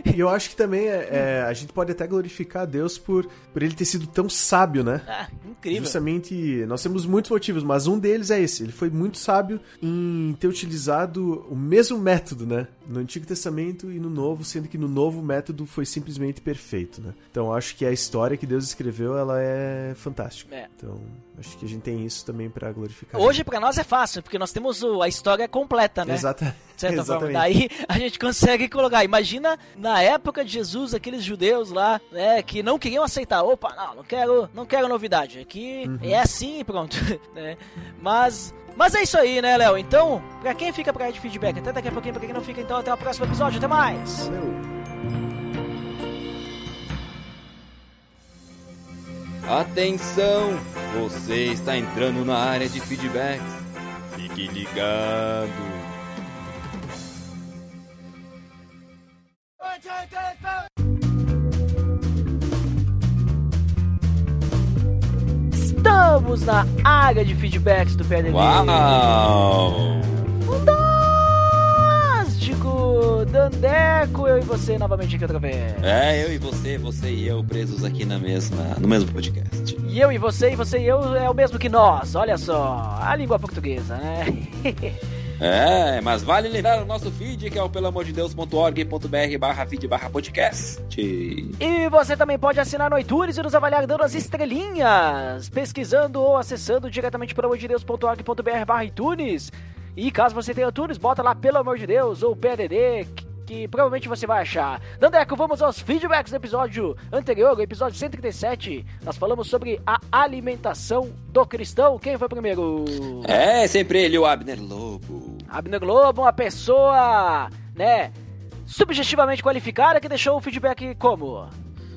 E eu acho que também é, é, a gente pode até glorificar a Deus por, por ele ter sido tão sábio, né? ah, incrível. Justamente, nós temos muitos motivos, mas um deles é esse. Ele foi muito sábio em ter utilizado o mesmo método, né? No Antigo Testamento e no Novo, sendo que no Novo o método foi simplesmente perfeito, né? Então eu acho que a história que Deus escreveu, ela é fantástica. É. Então, acho que a gente tem isso também pra glorificar. Hoje pra nós é fácil, porque nós temos o- a história completa, né? Exata... Certa forma. <laughs> Exatamente. Daí a gente consegue colocar. Imagina na época de Jesus, aqueles judeus lá, né, que não queriam aceitar. Opa, não, não quero, não quero novidade. Aqui Uhum. é assim e pronto. <laughs> né? Mas. Mas é isso aí, né, Léo? Então, pra quem fica pra área de feedback, até daqui a pouquinho, pra quem não fica, então até o próximo episódio. Até mais! Atenção! Você está entrando na área de feedbacks. Fique ligado. Estamos na área de feedbacks do PDD. Uau! Fantástico! Dandeco, eu e você novamente aqui outra vez. É, eu e você, você e eu presos aqui na mesma, no mesmo podcast. E eu e você, e você e eu é o mesmo que nós, olha só, a língua portuguesa, né? <laughs> É, mas vale lembrar o nosso feed, que é o pelamordedeus.org.br barra feed barra podcast. e você também pode assinar no iTunes e nos avaliar dando as estrelinhas, pesquisando ou acessando diretamente pelo amordedeus.org.br barra iTunes. E caso você tenha iTunes, bota lá pelo amor de Deus ou PDD, que, que provavelmente você vai achar. Dandeco, vamos aos feedbacks do episódio anterior, o episódio 137. Nós falamos sobre a alimentação do cristão. Quem foi primeiro? É, sempre ele, o Abner Lobo. Abner Globo, uma pessoa, né, subjetivamente qualificada que deixou o feedback como?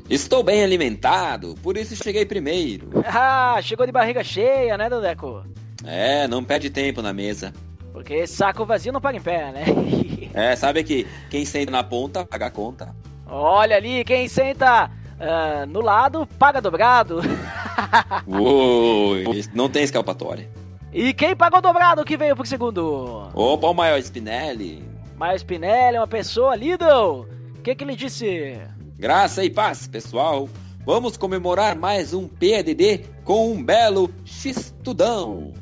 Estou bem alimentado, por isso cheguei primeiro. <laughs> Ah, chegou de barriga cheia, né, Dandeco? É, não perde tempo na mesa. Porque saco vazio não paga em pé, né? <laughs> É, sabe que quem senta na ponta paga a conta. Olha ali, quem senta ah, no lado paga dobrado. <laughs> Uou, não tem escapatória. E quem pagou dobrado que veio por segundo? Opa, o maior Spinelli. Mas Spinelli é uma pessoa, Lidl. O que que ele disse? Graça e paz, pessoal. Vamos comemorar mais um PDD com um belo X-tudão.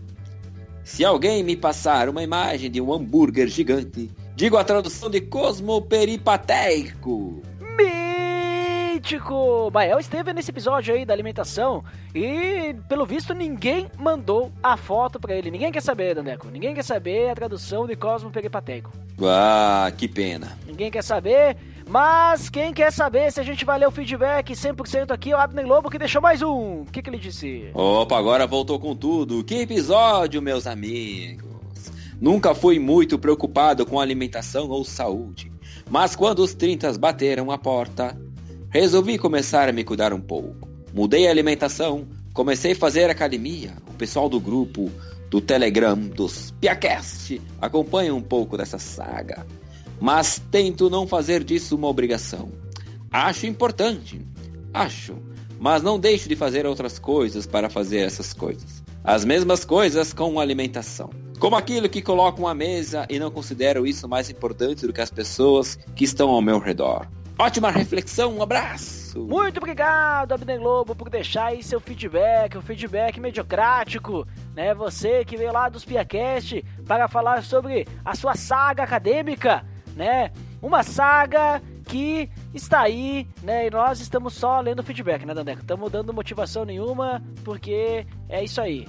Se alguém me passar uma imagem de um hambúrguer gigante, digo a tradução de cosmoperipateico. Mítico! Mael esteve nesse episódio aí da alimentação e, pelo visto, ninguém mandou a foto pra ele. Ninguém quer saber, Dandeco. Ninguém quer saber a tradução de Cosmo Peripateico. Ah, que pena. Ninguém quer saber, mas quem quer saber se a gente vai ler o feedback 100% aqui é o Abner Lobo que deixou mais um. O que, que ele disse? Opa, agora voltou com tudo. Que episódio, meus amigos. Nunca fui muito preocupado com alimentação ou saúde, mas quando os 30 bateram a porta, resolvi começar a me cuidar um pouco. Mudei a alimentação, comecei a fazer academia. O pessoal do grupo do Telegram dos Piacast acompanha um pouco dessa saga. Mas tento não fazer disso uma obrigação. Acho importante, acho, mas não deixo de fazer outras coisas para fazer essas coisas. As mesmas coisas com alimentação. Como aquilo que coloco à mesa e não considero isso mais importante do que as pessoas que estão ao meu redor. Ótima reflexão, um abraço! Muito obrigado, Abner Globo, por deixar aí seu feedback, o um feedback mediocrático, né? Você que veio lá dos Piacast para falar sobre a sua saga acadêmica, né? Uma saga que está aí, né? E nós estamos só lendo feedback, né, Dandeco? Estamos dando motivação nenhuma, porque é isso aí.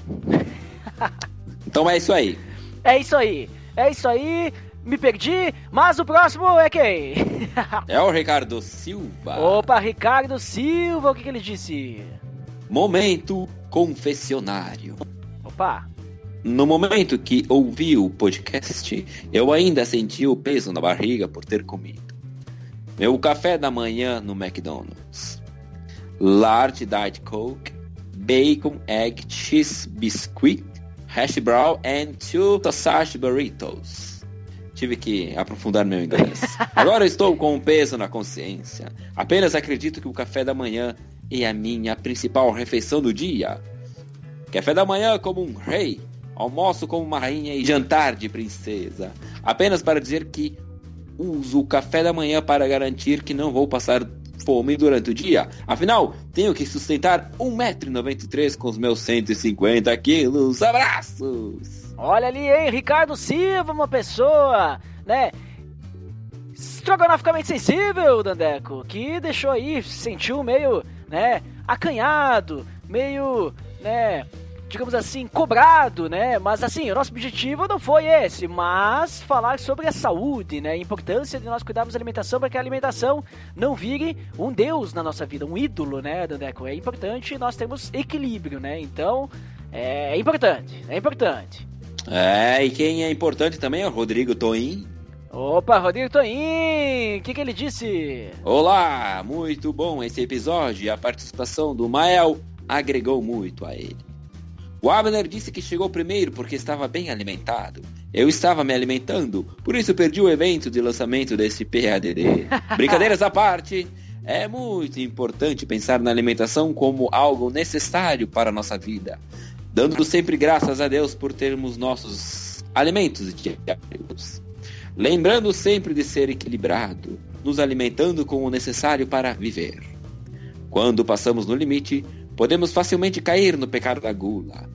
<laughs> então é isso aí. É isso aí. É isso aí. Me perdi, mas o próximo é quem? <laughs> é o Ricardo Silva. Opa, Ricardo Silva, o que, que ele disse? Momento confessionário. Opa. No momento que ouvi o podcast, eu ainda senti o peso na barriga por ter comido. Meu café da manhã no McDonald's. Large Diet Coke, Bacon, Egg, Cheese Biscuit, Hash Brown and two sausage burritos. Tive que aprofundar meu inglês. Agora estou com um peso na consciência. Apenas acredito que o café da manhã é a minha principal refeição do dia. Café da manhã como um rei, almoço como uma rainha e jantar de princesa. Apenas para dizer que uso o café da manhã para garantir que não vou passar fome durante o dia. Afinal, tenho que sustentar 1,93m com os meus 150 quilos. Abraços! Olha ali, hein? Ricardo Silva, uma pessoa, né? Estrogonoficamente sensível, Dandeco, que deixou aí, sentiu meio, né, acanhado, meio, né, digamos assim, cobrado, né? Mas assim, o nosso objetivo não foi esse, mas falar sobre a saúde, né? A importância de nós cuidarmos da alimentação para que a alimentação não vire um deus na nossa vida, um ídolo, né, Dandeco? É importante nós termos equilíbrio, né? Então, é importante, é importante. É, e quem é importante também é o Rodrigo Toim. Opa, Rodrigo Toim, o que, que ele disse? Olá, muito bom esse episódio e a participação do Mael agregou muito a ele. O Abner disse que chegou primeiro porque estava bem alimentado. Eu estava me alimentando, por isso perdi o evento de lançamento desse PADD. <laughs> Brincadeiras à parte, é muito importante pensar na alimentação como algo necessário para a nossa vida, dando sempre graças a Deus por termos nossos alimentos diários. Lembrando sempre de ser equilibrado, nos alimentando com o necessário para viver. Quando passamos no limite, podemos facilmente cair no pecado da gula.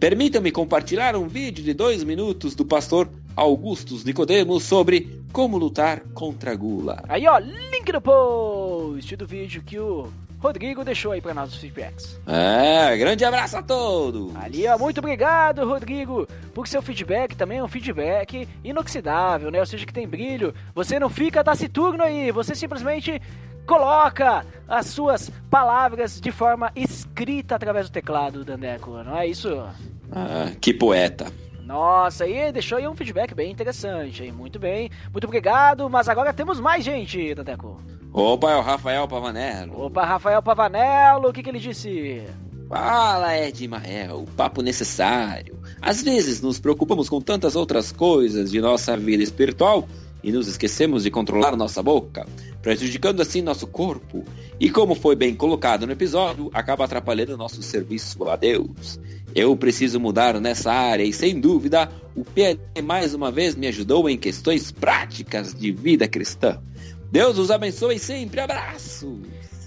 Permitam-me compartilhar um vídeo de dois minutos do pastor Augustus Nicodemos sobre como lutar contra a gula. Aí, ó, link no post do vídeo que o Rodrigo deixou aí para nós os feedbacks. É, grande abraço a todos! Ali, ó, muito obrigado, Rodrigo, por seu feedback também é um feedback inoxidável, né? Ou seja, que tem brilho. Você não fica taciturno aí, você simplesmente coloca as suas palavras de forma escrita através do teclado, Dandeco, não é isso? Ah, que poeta. Nossa, e deixou aí um feedback bem interessante, hein? Muito bem, muito obrigado, mas agora temos mais gente, Dandeco. Opa, é o Rafael Pavanello. Opa, Rafael Pavanello, o que, que ele disse? Fala, Ed Mael, papo necessário. Às vezes nos preocupamos com tantas outras coisas de nossa vida espiritual e nos esquecemos de controlar nossa boca, prejudicando assim nosso corpo. E como foi bem colocado no episódio, acaba atrapalhando nosso serviço a Deus. Eu preciso mudar nessa área e sem dúvida o PLE mais uma vez me ajudou em questões práticas de vida cristã. Deus os abençoe sempre. Abraços!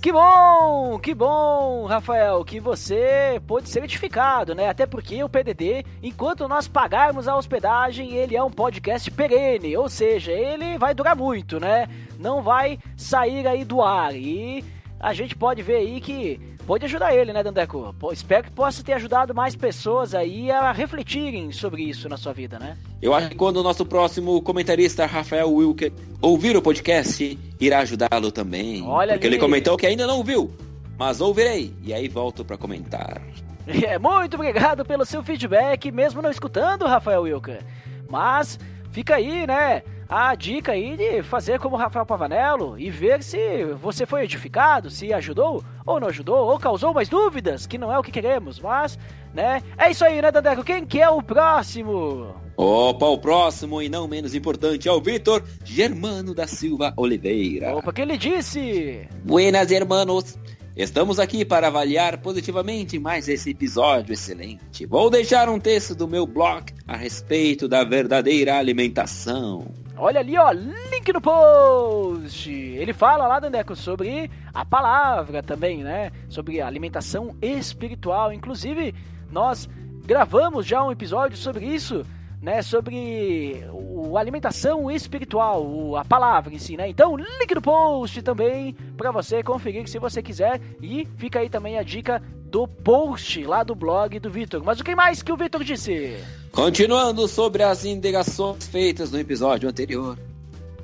Que bom, que bom, Rafael, que você pôde ser edificado, né? Até porque o PDD, enquanto nós pagarmos a hospedagem, ele é um podcast perene, ou seja, ele vai durar muito, né? Não vai sair aí do ar. E a gente pode ver aí que pode ajudar ele, né, Dandeco? Espero que possa ter ajudado mais pessoas aí a refletirem sobre isso na sua vida, né? Eu acho que quando o nosso próximo comentarista, Rafael Wilker, ouvir o podcast, irá ajudá-lo também. Olha porque ali. ele comentou que ainda não ouviu, mas ouvirei. E aí volto para comentar. <laughs> É, muito obrigado pelo seu feedback, mesmo não escutando, Rafael Wilker. Mas fica aí, né? A dica aí de fazer como Rafael Pavanello e ver se você foi edificado, se ajudou ou não ajudou, ou causou mais dúvidas, que não é o que queremos, mas, né? É isso aí, né, Dandeco? Quem que é o próximo? Opa, o próximo e não menos importante é o Vitor Germano da Silva Oliveira. Opa, quem lhe disse? Buenas, hermanos. Estamos aqui para avaliar positivamente mais esse episódio excelente. Vou deixar um texto do meu blog a respeito da verdadeira alimentação. Olha ali, ó, link no post. Ele fala lá, Dandeco, sobre a palavra também, né? Sobre alimentação espiritual. Inclusive, nós gravamos já um episódio sobre isso né, sobre o, alimentação espiritual, a palavra em si, né? Então, link no post também para você conferir se você quiser e fica aí também a dica do post lá do blog do Vitor. Mas o que mais que o Vitor disse? Continuando sobre as indagações feitas no episódio anterior.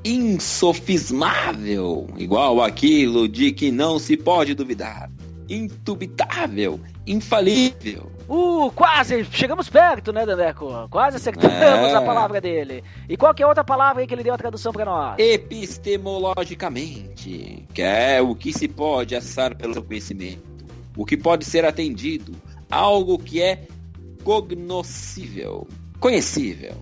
Insofismável, igual aquilo de que não se pode duvidar. Indubitável, infalível Uh, quase! Chegamos perto, né, Dandeco? Quase acertamos é. a palavra dele. E qual que é a outra palavra aí que ele deu a tradução para nós? Epistemologicamente, que é o que se pode acessar pelo conhecimento, o que pode ser atendido, algo que é cognoscível, conhecível.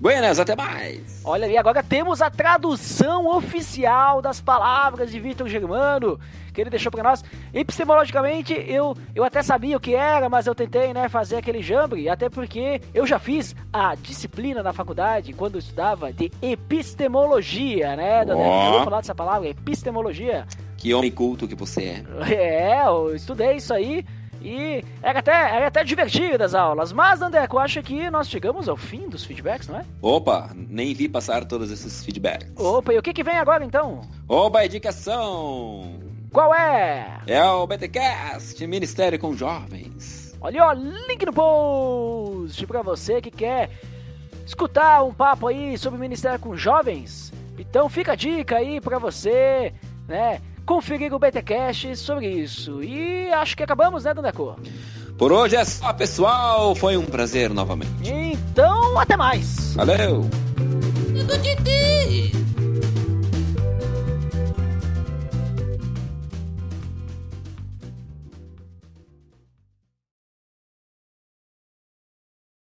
Buenas, até mais! Olha ali, agora temos a tradução oficial das palavras de Vitor Germano, que ele deixou para nós. Epistemologicamente, eu, eu até sabia o que era, mas eu tentei né, fazer aquele jambre, até porque eu já fiz a disciplina na faculdade, quando eu estudava, de epistemologia, né, Daniel? Oh. Eu vou falar dessa palavra, epistemologia. Que homem culto que você é. <laughs> É, eu estudei isso aí. E era até, era até divertido as aulas. Mas, Andeco, acho que nós chegamos ao fim dos feedbacks, não é? Opa, nem vi passar todos esses feedbacks. Opa, e o que, que vem agora então? Opa, indicação! Qual é? É o BTCast, Ministério com Jovens. Olha, ó, link no post pra você que quer escutar um papo aí sobre o Ministério com Jovens. Então fica a dica aí pra você, né? Conferir o BTcast sobre isso. E acho que acabamos, né, Dandeco? Por hoje é só, pessoal. Foi um prazer novamente. Então, até mais. Valeu.